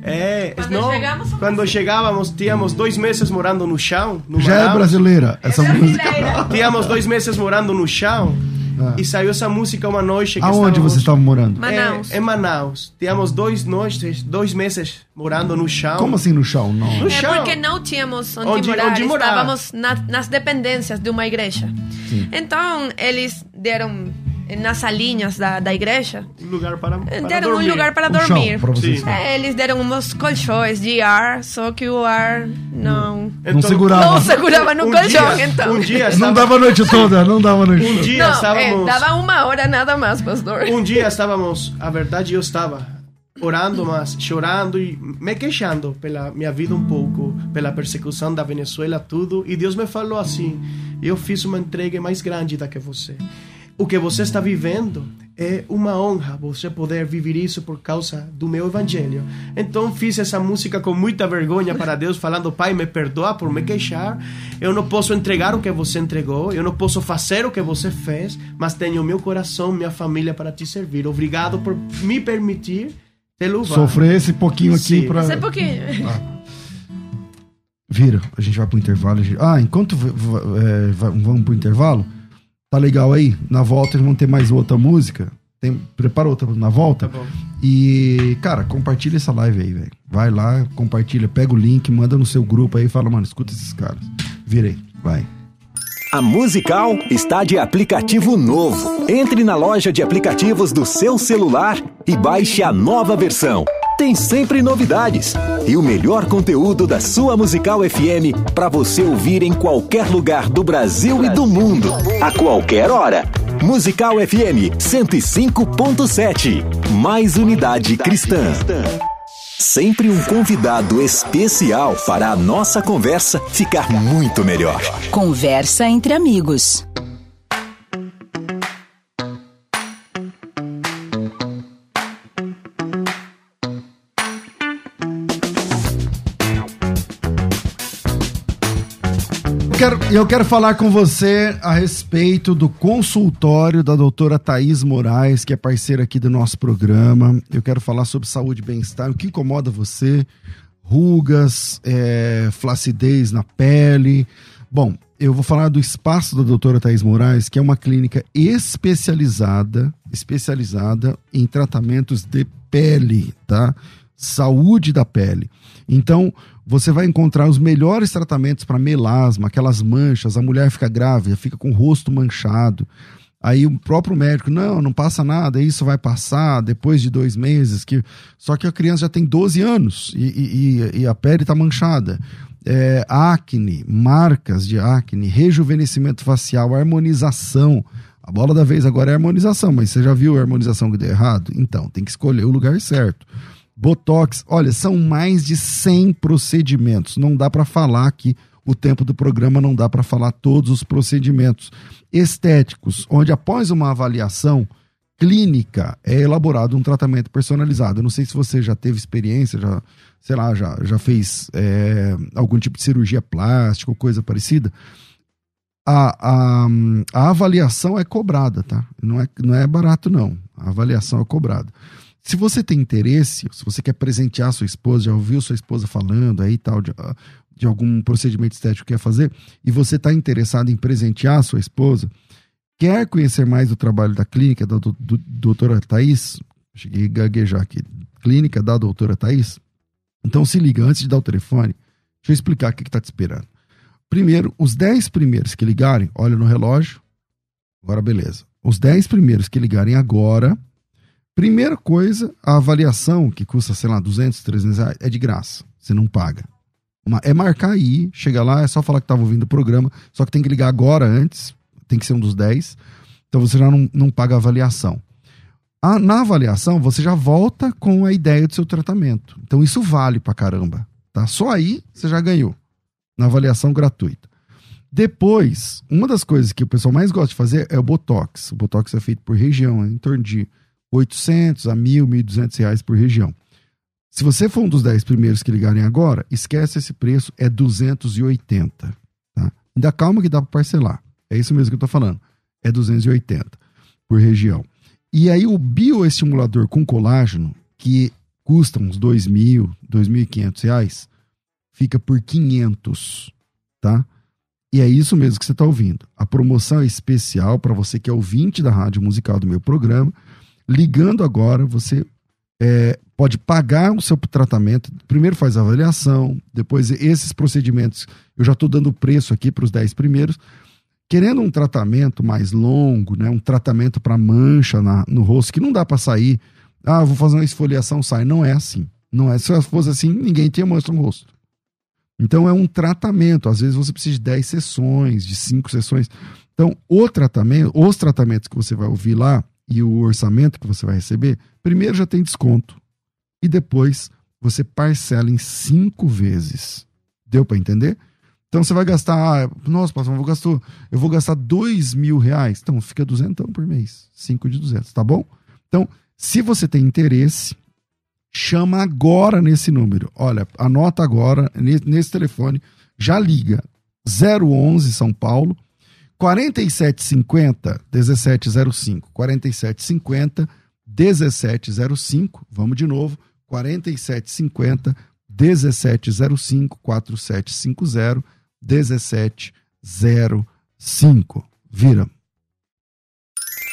É, Quando não, chegamos, quando chegávamos, tínhamos dois meses morando no chão. No Já é Manaus. brasileira essa música. Tínhamos dois meses morando no chão. Ah. E saiu essa música uma noite que Aonde você estava morando? Manaus. É, em Manaus. Tínhamos dois noites, dois meses morando no chão. Como assim no chão? Não. No É chão. porque não tínhamos onde, Onde- morar, onde morar. estávamos na- nas dependências de uma igreja. Então, eles deram nas salinhas da, da igreja, lugar para, para deram dormir. um lugar para chão, dormir. Sim. É, eles deram uns colchões de ar, só que o ar não, Não segurava. não segurava no um colchão, dia, então. Um dia, Não estava- dava a noite toda, não dava a noite um toda. dia Não, é, estávamos... dava uma hora nada mais, pastor. Um dia estávamos, a verdade eu estava orando, mas chorando e me queixando pela minha vida um pouco, pela persecução da Venezuela, tudo. E Deus me falou assim: eu fiz uma entrega mais grande da que você. O que você está vivendo é uma honra você poder viver isso por causa do meu evangelho. Então fiz essa música com muita vergonha para Deus, falando: Pai, me perdoa por me queixar. Eu não posso entregar o que você entregou, eu não posso fazer o que você fez, mas tenho meu coração, minha família para te servir. Obrigado por me permitir te louvar. Sofrer esse pouquinho aqui para. Esse pouquinho. Vira, a gente vai pro intervalo. a gente- Ah, enquanto é, va- vamos pro intervalo, tá legal aí? Na volta eles vão ter mais outra música. Tem, prepara outra na volta. Tá bom. E, cara, compartilha essa live aí, velho. Vai lá, compartilha, pega o link, manda no seu grupo aí e fala, mano, escuta esses caras. Virei, vai. A Musical está de aplicativo novo. Entre na loja de aplicativos do seu celular e baixe a nova versão. Tem sempre novidades e o melhor conteúdo da sua Musical FM para você ouvir em qualquer lugar do Brasil e do mundo, a qualquer hora. Musical FM 105.7. Mais unidade cristã. Sempre um convidado especial para a nossa conversa ficar muito melhor. Conversa entre amigos. Quero, eu quero falar com você a respeito do consultório da doutora Thaís Moraes, que é parceira aqui do nosso programa. Eu quero falar sobre saúde e bem-estar, o que incomoda você, rugas, é, flacidez na pele. Bom, eu vou falar do espaço da doutora Thaís Moraes, que é uma clínica especializada, especializada em tratamentos de pele, tá? Saúde da pele. Então, você vai encontrar os melhores tratamentos para melasma, aquelas manchas, a mulher fica grávida, fica com o rosto manchado. Aí o próprio médico, não, não passa nada, isso vai passar depois de dois meses. que Só que a criança já tem 12 anos e, e- e a pele está manchada. É, acne, marcas de acne, rejuvenescimento facial, harmonização. A bola da vez agora é harmonização, mas você já viu a harmonização que deu errado? Então, tem que escolher o lugar certo. Botox, olha, são mais de 100 procedimentos. Não dá para falar aqui, o tempo do programa não dá para falar todos os procedimentos estéticos, onde após uma avaliação clínica é elaborado um tratamento personalizado. Eu não sei se você já teve experiência, já, sei lá, já, já fez é, algum tipo de cirurgia plástica ou coisa parecida. A, a, a avaliação é cobrada, tá? Não é, não é barato, não. A avaliação é cobrada. Se você tem interesse, se você quer presentear sua esposa, já ouviu sua esposa falando aí tal, de, ah, de algum procedimento estético que quer fazer, e você está interessado em presentear sua esposa, quer conhecer mais do trabalho da clínica da do, do, doutora Thaís, cheguei a gaguejar aqui, clínica da doutora Thaís, então se liga, antes de dar o telefone, deixa eu explicar o que está te esperando. Primeiro, os 10 primeiros que ligarem, olha no relógio, agora beleza. Os 10 primeiros que ligarem agora, Primeira coisa, a avaliação, que custa, sei lá, 200, 300 reais, é de graça. Você não paga. É marcar aí, chega lá, é só falar que estava ouvindo o programa, só que tem que ligar agora antes, tem que ser um dos 10. Então você já não, não paga a avaliação. A- na avaliação, você já volta com a ideia do seu tratamento. Então isso vale pra caramba. Tá? Só aí você já ganhou. Na avaliação gratuita. Depois, uma das coisas que o pessoal mais gosta de fazer é o Botox. O Botox é feito por região, é em torno de 800 a 1.000, 1.200 reais por região. Se você for um dos 10 primeiros que ligarem agora, esquece esse preço, é 280. Tá? Ainda calma que dá para parcelar. É isso mesmo que eu tô falando. É 280 por região. E aí o bioestimulador com colágeno, que custa uns 2.000, 2.500 reais, fica por 500, tá? E é isso mesmo que você está ouvindo. A promoção é especial para você que é ouvinte da rádio musical do meu programa. Ligando agora, você é, pode pagar o seu tratamento. Primeiro faz a avaliação, depois esses procedimentos. Eu já estou dando preço aqui para os 10 primeiros. Querendo um tratamento mais longo, né, um tratamento para mancha na- no rosto, que não dá para sair. Ah, vou fazer uma esfoliação, sai. Não é assim. Não é. Se fosse assim, ninguém tinha mancha no rosto. Então é um tratamento. Às vezes você precisa de 10 sessões, de 5 sessões. Então, o tratamento, os tratamentos que você vai ouvir lá e o orçamento que você vai receber, primeiro já tem desconto. e depois você parcela em cinco vezes. Deu para entender? Então você vai gastar, ah, nossa, pastor, eu vou gastar, eu vou gastar dois mil reais. Então fica duzentão por mês, cinco de duzentos, tá bom? Então, se você tem interesse, chama agora nesse número. Olha, anota agora nesse telefone, já liga 011 São Paulo 4750 1705 4750 1705. Vamos de novo. 4750 1705 4750 1705. Vira.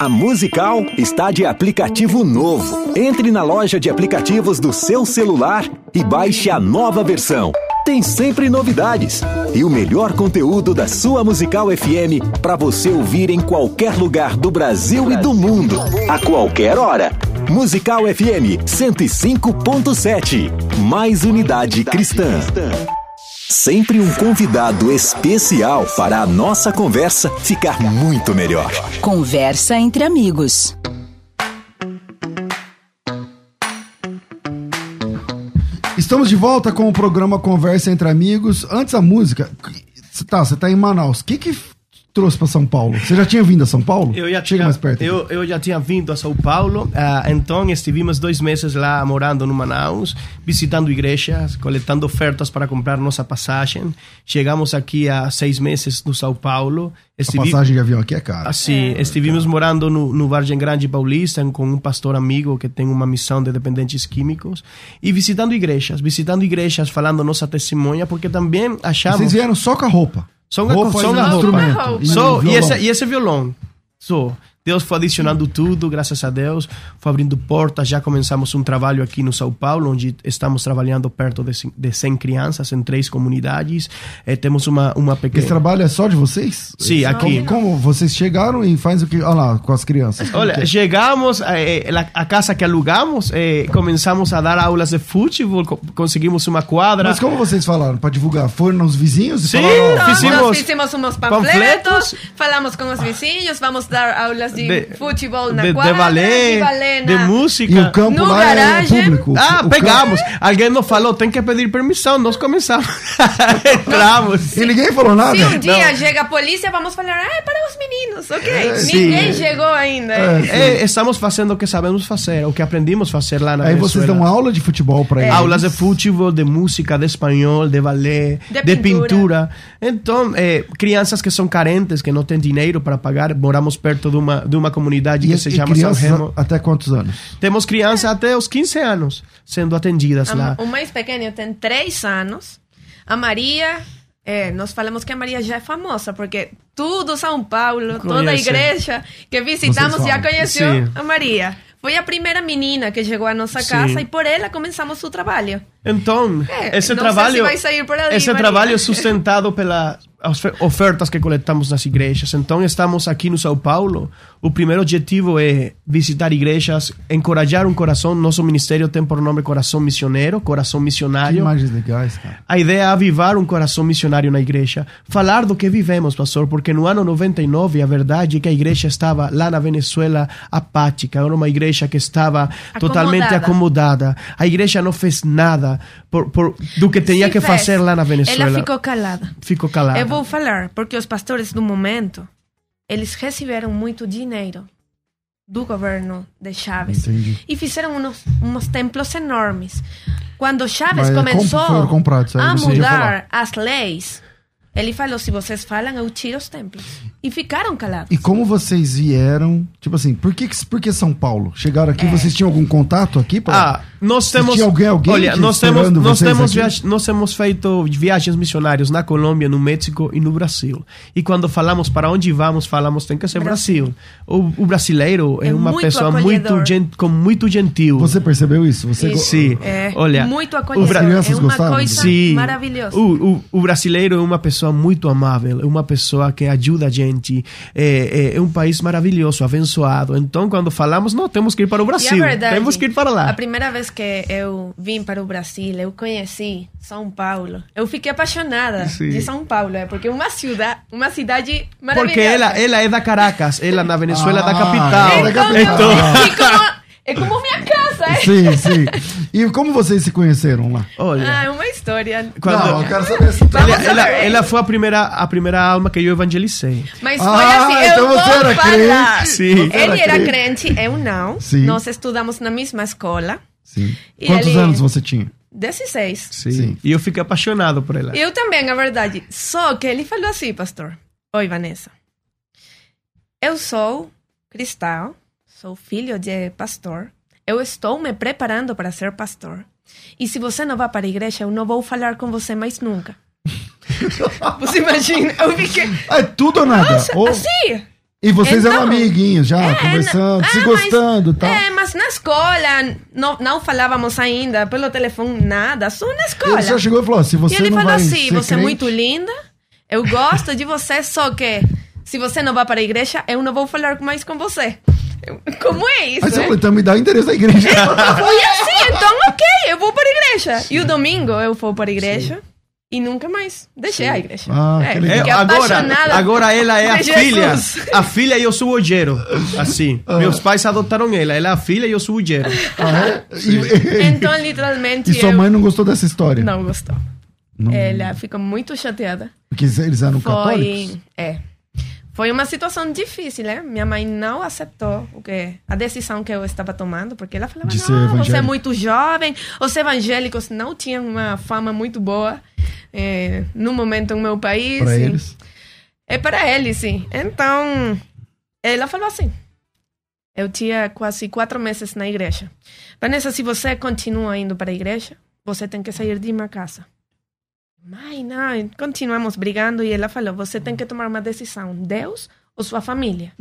A Musical está de aplicativo novo. Entre na loja de aplicativos do seu celular e baixe a nova versão. Tem sempre novidades e o melhor conteúdo da sua Musical FM para você ouvir em qualquer lugar do Brasil e do mundo, a qualquer hora. Musical FM 105.7. Mais unidade cristã. Sempre um convidado especial para a nossa conversa ficar muito melhor. Conversa entre amigos. Estamos de volta com o programa Conversa entre Amigos. Antes a música. Tá, você tá em Manaus. O que que trouxe para São Paulo? Você já tinha vindo a São Paulo? Eu já Chega tinha, mais perto. Eu, eu já tinha vindo a São Paulo, uh, então estivemos dois meses lá morando no Manaus, visitando igrejas, coletando ofertas para comprar nossa passagem. Chegamos aqui há seis meses no São Paulo. A passagem de avião aqui é cara. Assim, é. estivemos morando no, no Vargem Grande Paulista com um pastor amigo que tem uma missão de dependentes químicos e visitando igrejas, visitando igrejas, falando nossa testemunha, porque também achamos... Vocês vieram só com a roupa? Só uma, Roupa só e uma roupa. instrumento. Só, E esse, violão. e esse violão. Só. Deus foi adicionando tudo, graças a Deus. Foi abrindo portas. Já começamos um trabalho aqui no São Paulo, onde estamos trabalhando perto de, cin- de 100 crianças em três comunidades. Eh, temos uma, uma Esse pequena. trabalho é só de vocês? Sim, aqui. Como, como vocês chegaram e fazem o que? Olha lá, com as crianças. Olha, é? chegamos la- a casa que alugamos, começamos a dar aulas de futebol, co- conseguimos uma quadra. Mas como vocês falaram? Para divulgar? Foram nos vizinhos e Sim. falaram, Nós, Fizemos nós fizemos uns panfletos, panfletos. falamos com os vizinhos, vamos dar aulas de, De- futebol na de, quadra, de balé, de balé de na- música. E o campo No lá garagem. é público. Ah, O pegamos. Alguém nos falou, tem que pedir permissão. Nós começamos. Entramos. campo- E ninguém falou nada? Se um dia chega a polícia, vamos falar, ah, é para os meninos, ok? sim. Ninguém chegou ainda. É, estamos fazendo o que sabemos fazer, o que aprendimos a fazer lá na Aí vocês Venezuela. dão aula de futebol para eles. Aulas de futebol, de música, de espanhol, de balé, De de, pintura. pintura. Então, crianças que são carentes, que não têm dinheiro para pagar, moramos perto de uma, de uma comunidade E, que se e chama São Remo. até quantos anos? Temos crianças até os 15 anos sendo atendidas lá. A- O mais pequeno tem três anos. A Maria, é, nós falamos que a Maria já é famosa, porque tudo São Paulo, toda a Conhece. igreja que visitamos já conheceu Sim. a Maria. Foi a primeira menina que chegou à nossa Sim. casa e por ela começamos o trabalho. Então, É, esse não trabalho, sei se vai sair por ali, esse Maria. trabalho é sustentado pelas ofe- ofertas que coletamos nas igrejas. Então, estamos aqui no São Paulo. O primeiro objetivo é visitar igrejas, encorajar um coração. Nosso ministério tem por nome Coração Missioneiro, Coração Que Missionário. imagens legais, cara. A ideia é avivar um coração missionário na igreja. Falar do que vivemos, pastor, porque no ano 99 a verdade é que a igreja estava lá na Venezuela apática. Era uma igreja que estava totalmente acomodada. A igreja não fez nada por, por- do que tinha Se que fez. fazer lá na Venezuela. Ela ficou calada. Ficou calada. Eu vou falar, porque os pastores do momento, eles receberam muito dinheiro do governo de Chaves. Entendi. E fizeram uns, uns templos enormes. Quando Chaves Mas como começou? Aí a mudar as leis, ele falou, se vocês falam, eu tiro os templos. E ficaram calados. E como vocês vieram? Tipo assim, por que, por que São Paulo? Chegaram É. aqui, vocês tinham algum contato aqui? pra- Ah, nós temos. tinha alguém- alguém olha, nós temos, nós temos, nós temos feito viagens missionárias na Colômbia, no México e no Brasil. E quando falamos para onde vamos, falamos tem que ser Brasil. O, o brasileiro é, É uma muito pessoa acolhedor. muito gen, com muito gentil. Você percebeu isso? Você go- Sim. É, Olha, muito o acolhedor. Bra- É uma gostaram? coisa Sim. maravilhosa. O, o, o brasileiro é uma pessoa muito amável, é uma pessoa que ajuda a gente. É, é, é um país maravilhoso, abençoado. Então, quando falamos, não, temos que ir para o E a Brasil. verdade, temos que ir para lá. A primeira vez que eu vim para o Brasil, eu conheci São Paulo. Eu fiquei apaixonada Sim. de São Paulo, é porque é uma cidade, uma cidade maravilhosa. Porque ela, ela é da Caracas, ela na Venezuela é da Ah, é da capital. Então, E como- é como minha casa, é. Sim, sim. E como vocês se conheceram lá? Olha, Ah, uma história. Quando- Não, eu quero saber essa Vamos ela, ela, ela foi a primeira, a primeira alma que eu evangelizei. Mas Ah, foi assim, então eu vou você era falar. crente. Sim. Você Ele era crente. crente, eu não. Sim. Nós estudamos na mesma escola. Sim. E Quantos ele- anos você tinha? 16. Sim. Sim. E eu fiquei apaixonado por ela. Eu também, na verdade. Só que ele falou assim, pastor. Oi, Vanessa. Eu sou cristão, sou filho de pastor. Eu estou me preparando para ser pastor. E se você não vai para a igreja, eu não vou falar com você mais nunca. você imagina? Eu fiquei. É tudo ou nada? Nossa, Ou- assim. E vocês eram Então- amiguinhos já, É, conversando, na- se gostando e mas, tal. É, mas na escola não, não falávamos ainda pelo telefone nada, só na escola. Ele já chegou e falou: se você e ele não falou vai assim: você é muito linda, eu gosto de você, só que se você não vai para a igreja, eu não vou falar mais com você. Como é isso? Aí você é? falou, então me dá o endereço da igreja. Foi assim, então ok, eu vou para a igreja. E o domingo eu vou para a igreja e nunca mais deixei a igreja. Ah, que é, legal. É, fiquei agora, apaixonada agora ela é a filha. A filha e eu sou o olheiro. Assim. Ah. Meus pais adotaram ela. Ela é a filha e eu sou o olheiro. Ah, é? E, Então, literalmente, e sua eu mãe não gostou dessa história? não gostou. Não. Ela ficou muito chateada. Porque eles eram católicos? Foi, é. Foi uma situação difícil, né? Minha mãe não aceitou o que a decisão que eu estava tomando, porque ela falava: "Não, você é evangélico." muito jovem". Os evangélicos não tinham uma fama muito boa é, no momento no meu país. Pra e- eles. É para eles, sim. Então, ela falou assim. Eu tinha quase quatro meses na igreja. Vanessa, se você continua indo para a igreja, você tem que sair de minha casa. Mãe, não, continuamos brigando e ela falou: você tem que tomar uma decisão, Deus ou sua família.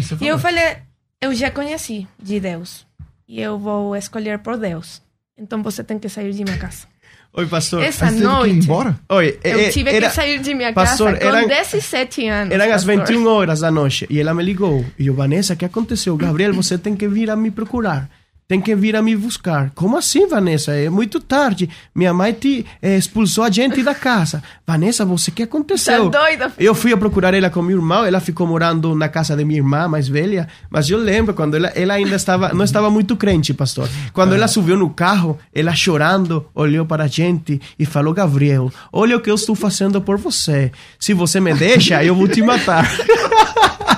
Você E eu falei: eu já conheci de Deus e eu vou escolher por Deus. Então você tem que sair de minha casa. Oi, pastor. Essa teve que ir noite, embora? Oi, eu é- tive era, que sair de minha Pastor, casa com eram- 17 anos. eram as pastor. 21 horas da noite e ela me ligou. E eu, Vanessa, o que aconteceu? Gabriel, você tem que vir a me procurar. Tem que vir a me buscar. Como assim, Vanessa? É muito tarde. Minha mãe te eh, expulsou a gente da casa. Vanessa, você, o que aconteceu? Tá doida? Eu fui a procurar ela com meu irmão, ela ficou morando na casa de minha irmã mais velha, mas eu lembro quando ela, ela ainda estava, não estava muito crente, pastor. Quando ela subiu no carro, ela chorando, olhou para a gente e falou: Gabriel, olha o que eu estou fazendo por você. Se você me deixa, eu vou te matar.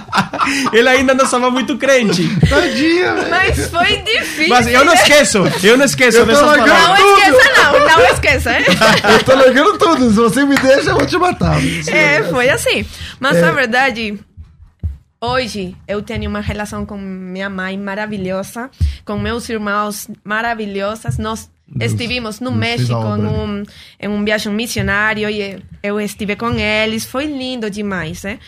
ela ainda não estava muito crente. Tadinha, velho. Mas foi difícil. Mas eu não esqueço, eu não esqueço Eu tô largando. Não esqueça, não. Não esqueça. hein? Eu tô largando tudo. Se você me deixa, eu vou te matar. É, foi assim. Mas É. na verdade, hoje eu tenho uma relação com minha mãe maravilhosa, com meus irmãos maravilhosos. Nós Deus- estivemos no Deus México em um, em um viagem missionário e eu estive com eles. Foi lindo demais, né?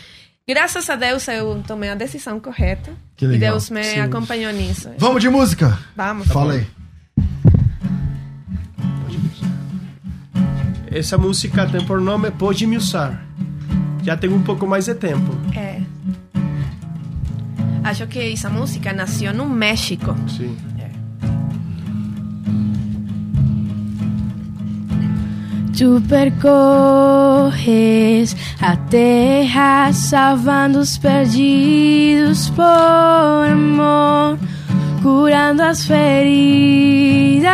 Graças a Deus eu tomei a decisão correta. Que e legal. Deus me Sim. acompanhou nisso. Vamos de música? Vamos. Fala aí. Essa música tem por nome Pode Me Usar. Já tem um pouco mais de tempo. É. Acho que essa música nasceu no México. Sim. Tu percorres a terra salvando os perdidos por amor, curando as feridas,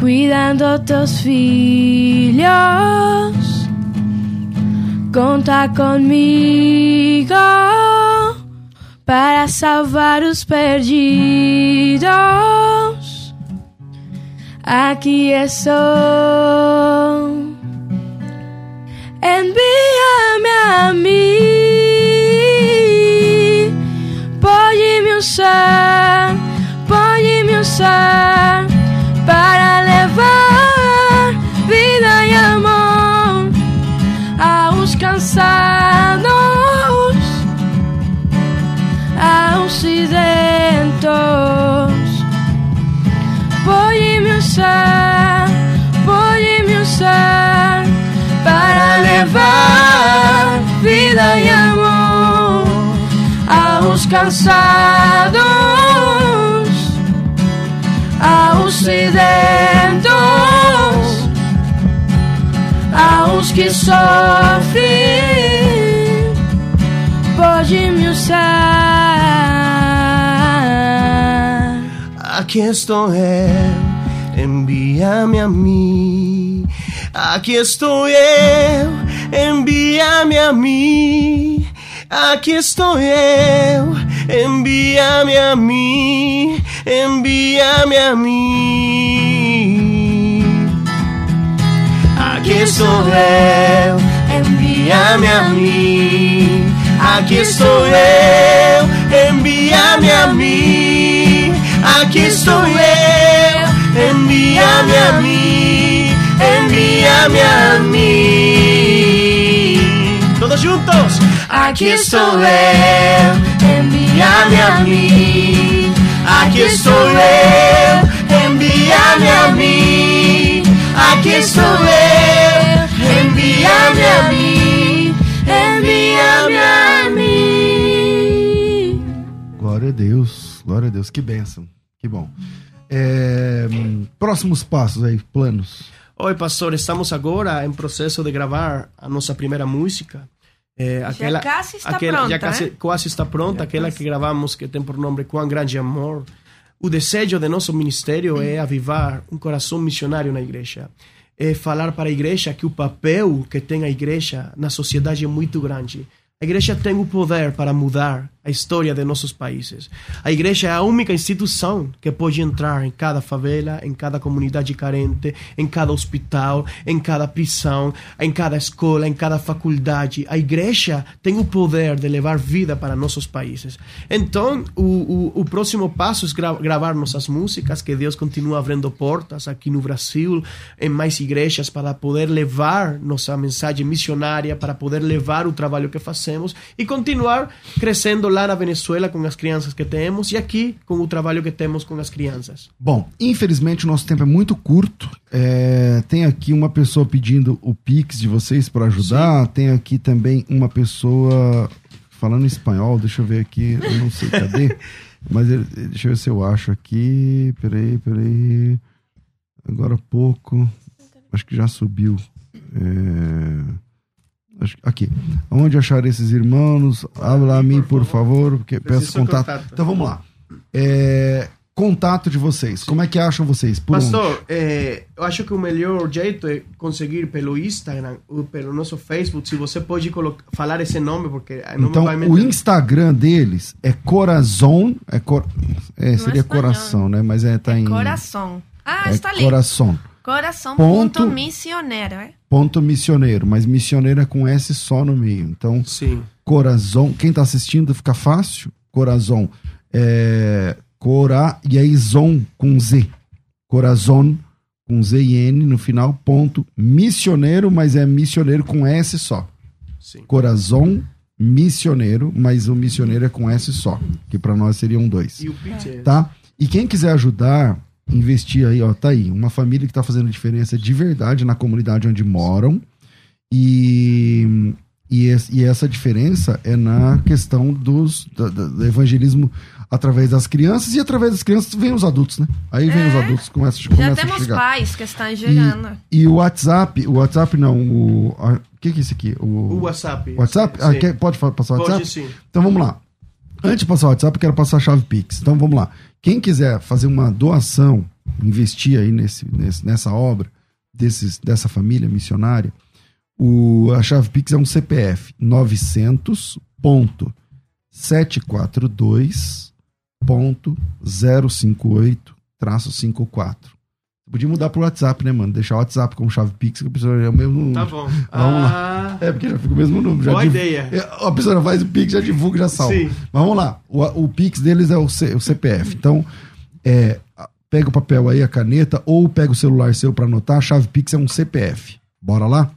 cuidando teus filhos. Conta comigo para salvar os perdidos. Aqui estou. Envia-me a mim. Pode me usar, pode me usar cansados, aos sedentos, aos que sofrem. Pode me usar. Aqui estou eu, envia-me a mim. Aqui estou eu, envia-me a mim. Aqui estou eu, envia-me a mim, envia-me a mim. Aqui estou eu, envia-me a mim. Aqui estou eu, envia-me a mim. Aqui estou eu, envia-me a mim, envia-me a mim. Todos juntos. Aqui estou eu, envia-me a mim. Aqui estou eu, envia-me a mim. Aqui estou eu, envia-me a mim, envia-me a mim. Glória a Deus, glória a Deus, que bênção, que bom. É, próximos passos aí, planos. Oi, pastor, estamos agora em processo de gravar a nossa primeira música. É, aquela, quase está aquela- pronta, já quase, né? quase está pronta, aquela que gravamos que tem por nome Quão Grande Amor. O desejo de nosso ministério é avivar um coração missionário na igreja. É falar para a igreja que o papel que tem a igreja na sociedade é muito grande. A igreja tem o poder para mudar a história de nossos países. A igreja é a única instituição que pode entrar em cada favela, em cada comunidade carente, em cada hospital, em cada prisão, em cada escola, em cada faculdade. A igreja tem o poder de levar vida para nossos países. Então, o, o, o próximo passo é gra gravar nossas músicas, que Deus continua abrindo portas aqui no Brasil, em mais igrejas, para poder levar nossa mensagem missionária, para poder levar o trabalho que fazemos e continuar crescendo lá na Venezuela com as crianças que temos e aqui com o trabalho que temos com as crianças. Bom, infelizmente o nosso tempo é muito curto. É, tem aqui uma pessoa pedindo o Pix de vocês para ajudar. Tem aqui também uma pessoa falando espanhol. Deixa eu ver aqui, eu não sei cadê. Mas deixa eu ver se eu acho aqui. Peraí, peraí. Agora há pouco. Acho que já subiu. É, aqui. Onde achar esses irmãos? Habla a mim, por favor. Porque peço contato. contato. Então vamos lá. É, contato de vocês. Como é que acham vocês? Por onde? Pastor, eh, eu acho que o melhor jeito é conseguir pelo Instagram ou pelo nosso Facebook. Se você pode colo- falar esse nome, porque não Então, o. Instagram deles é Corazon. É, cor, é seria espanhol. coração, né? Mas é, tá em. Coração. Ah, é está ali. Coração. Coração Ponto- ponto missioneiro, é? Ponto missioneiro. Mas missioneiro é com S só no meio. Então, Sim. Corazon. Quem tá assistindo fica fácil. Corazon. É. Cora e aí Zon com Z. Corazon com Z e N no final. Ponto missioneiro, mas é missioneiro com S só. Sim. Corazon missioneiro, mas o missioneiro é com S só, que para nós seriam dois, E o pitch é... tá? E quem quiser ajudar, investir aí, ó, tá aí, uma família que tá fazendo diferença de verdade na comunidade onde moram e e, e essa diferença é na questão dos, da- do evangelismo através das crianças e através das crianças vem os adultos, né? Aí vem É. os adultos começam, Já começam a temos chegar. pais que estão chegando. E o WhatsApp, o WhatsApp não, o a- o que que é isso aqui? O WhatsApp. WhatsApp? Sim. Ah, quer- pode passar o Pode WhatsApp? sim. Então vamos lá. Antes de passar o WhatsApp, eu quero passar a chave Pix. Então vamos lá. Quem quiser fazer uma doação, investir aí nesse, nesse- nessa obra, desses, dessa família missionária, o, a chave Pix é um CPF 900.742.058-54. Podia mudar pro WhatsApp, né, mano? Deixar o WhatsApp como chave Pix, que a pessoa é o mesmo número. Tá bom. Vamos ah, É, porque já fica o mesmo número. Boa div- ideia. É, A pessoa faz o Pix, já divulga, já salva. Sim. Mas vamos lá. O, o Pix deles é o, C- o CPF. Então, é, pega o papel aí, a caneta, ou pega o celular seu para anotar. A chave Pix é um CPF. Bora lá?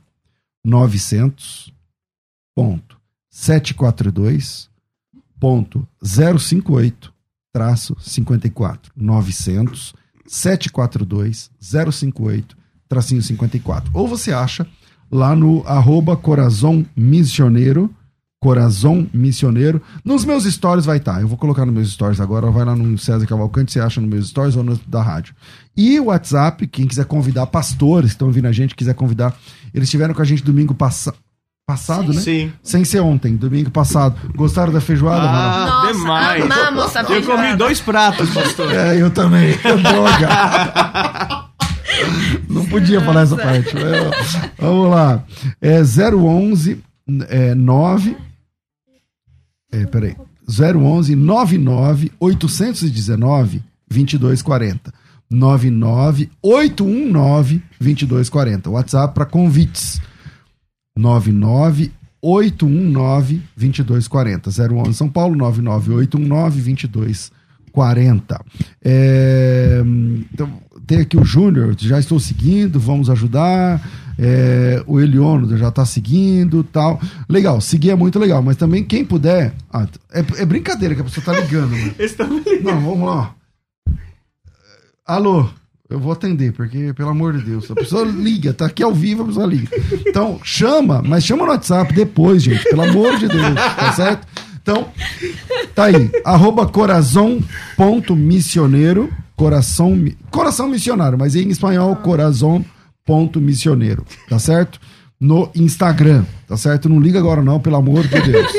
900 ponto 742 ponto 058 traço 54 900 742 058 tracinho 54 ou você acha lá no arroba Corazon Missioneiro Corazon Missioneiro. Nos meus stories vai estar eu vou colocar nos meus stories agora vai lá no César Cavalcante você acha nos meus stories ou no da rádio. E o WhatsApp quem quiser convidar pastores que estão ouvindo a gente quiser convidar eles estiveram com a gente domingo passado passado, né? Sim. Sem ser ontem, domingo passado. Gostaram da feijoada, mano? Ah, Nossa, demais. amamos a Eu feijoada. comi dois pratos, pastor. É, eu também. Droga. Não podia falar essa parte. Vamos lá. É 011 é, 9. É, peraí. 011 99 819 2240. 99 819 2240. WhatsApp para convites. 99 819 2240. 011 São Paulo 99 819 2240. É, então, tem aqui o Júnior, já estou seguindo, vamos ajudar. É, o Eliono já está seguindo tal. Legal, seguir é muito legal, mas também quem puder. Ah, é, é brincadeira que a pessoa tá ligando. Também. Não, vamos lá. Alô, eu vou atender, porque, pelo amor de Deus, a pessoa liga, tá aqui ao vivo, a pessoa liga. Então, chama, mas chama no WhatsApp depois, gente, pelo amor de Deus, tá certo? Então, tá aí, arroba corazon.missioneiro, coração, coração missionário, mas em espanhol, corazon.missioneiro, tá certo? No Instagram, tá certo? Não liga agora não, pelo amor de Deus.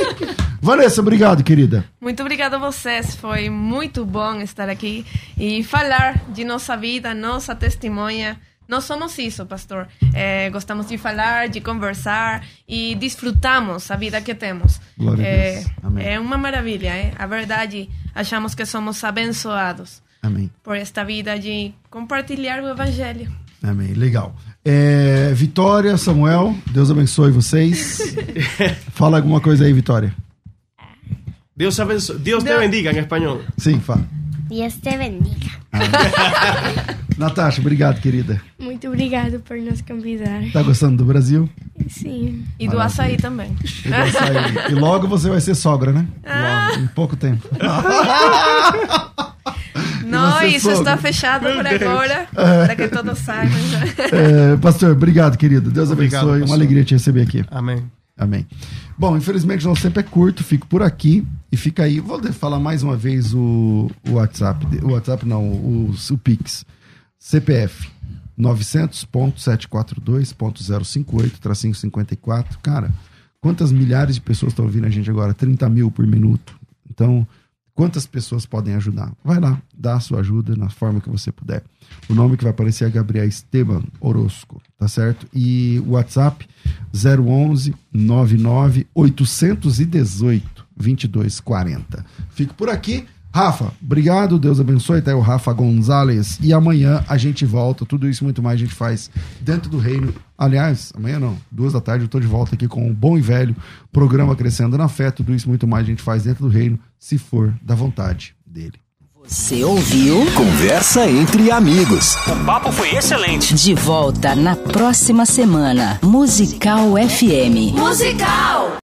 Vanessa, obrigado, querida. Muito obrigada a vocês, foi muito bom estar aqui e falar de nossa vida, nossa testemunha. Nós somos isso, pastor. Eh, gostamos de falar, de conversar e desfrutamos a vida que temos. Glória a Eh, Deus. Amém. é uma maravilha, é? A verdade, achamos que somos abençoados Amém. por esta vida de compartilhar o evangelho. Amém, legal. É, Vitória, Samuel, Deus abençoe vocês. Fala alguma coisa aí, Vitória. Deus, abençoe. Deus te Deus- bendiga em espanhol. Sim, fala. Dios te bendiga. Natasha, obrigado, querida. Muito obrigado por nos convidar. Tá gostando do Brasil? Sim. E do açaí também. E, do açaí. E logo você vai ser sogra, né? Logo, em pouco tempo. Não, você, isso sogra? está fechado por agora, para que todos saibam. É, pastor, obrigado, querido. Deus Obrigado, abençoe. Uma pastor. alegria te receber aqui. Amém. Amém. Bom, infelizmente o nosso tempo é curto, fico por aqui e fica aí. Vou falar mais uma vez o, o WhatsApp. O WhatsApp não, o, o Pix. CPF 900.742.058-554. Cara, quantas milhares de pessoas estão ouvindo a gente agora? 30 mil por minuto. Então, quantas pessoas podem ajudar? Vai lá, dá a sua ajuda na forma que você puder. O nome que vai aparecer é Gabriel Esteban Orozco, tá certo? E o WhatsApp 011 99 818 2240. Fico por aqui. Rafa, obrigado, Deus abençoe. Tá aí o Rafa Gonzalez. E amanhã a gente volta. Tudo isso e muito mais a gente faz dentro do reino. Aliás, amanhã não, duas da tarde eu tô de volta aqui com o bom e velho programa Crescendo na Fé. Tudo isso e muito mais a gente faz dentro do reino, se for da vontade dele. Você ouviu? Conversa entre amigos. O papo foi excelente. De volta na próxima semana. Musical FM. Musical!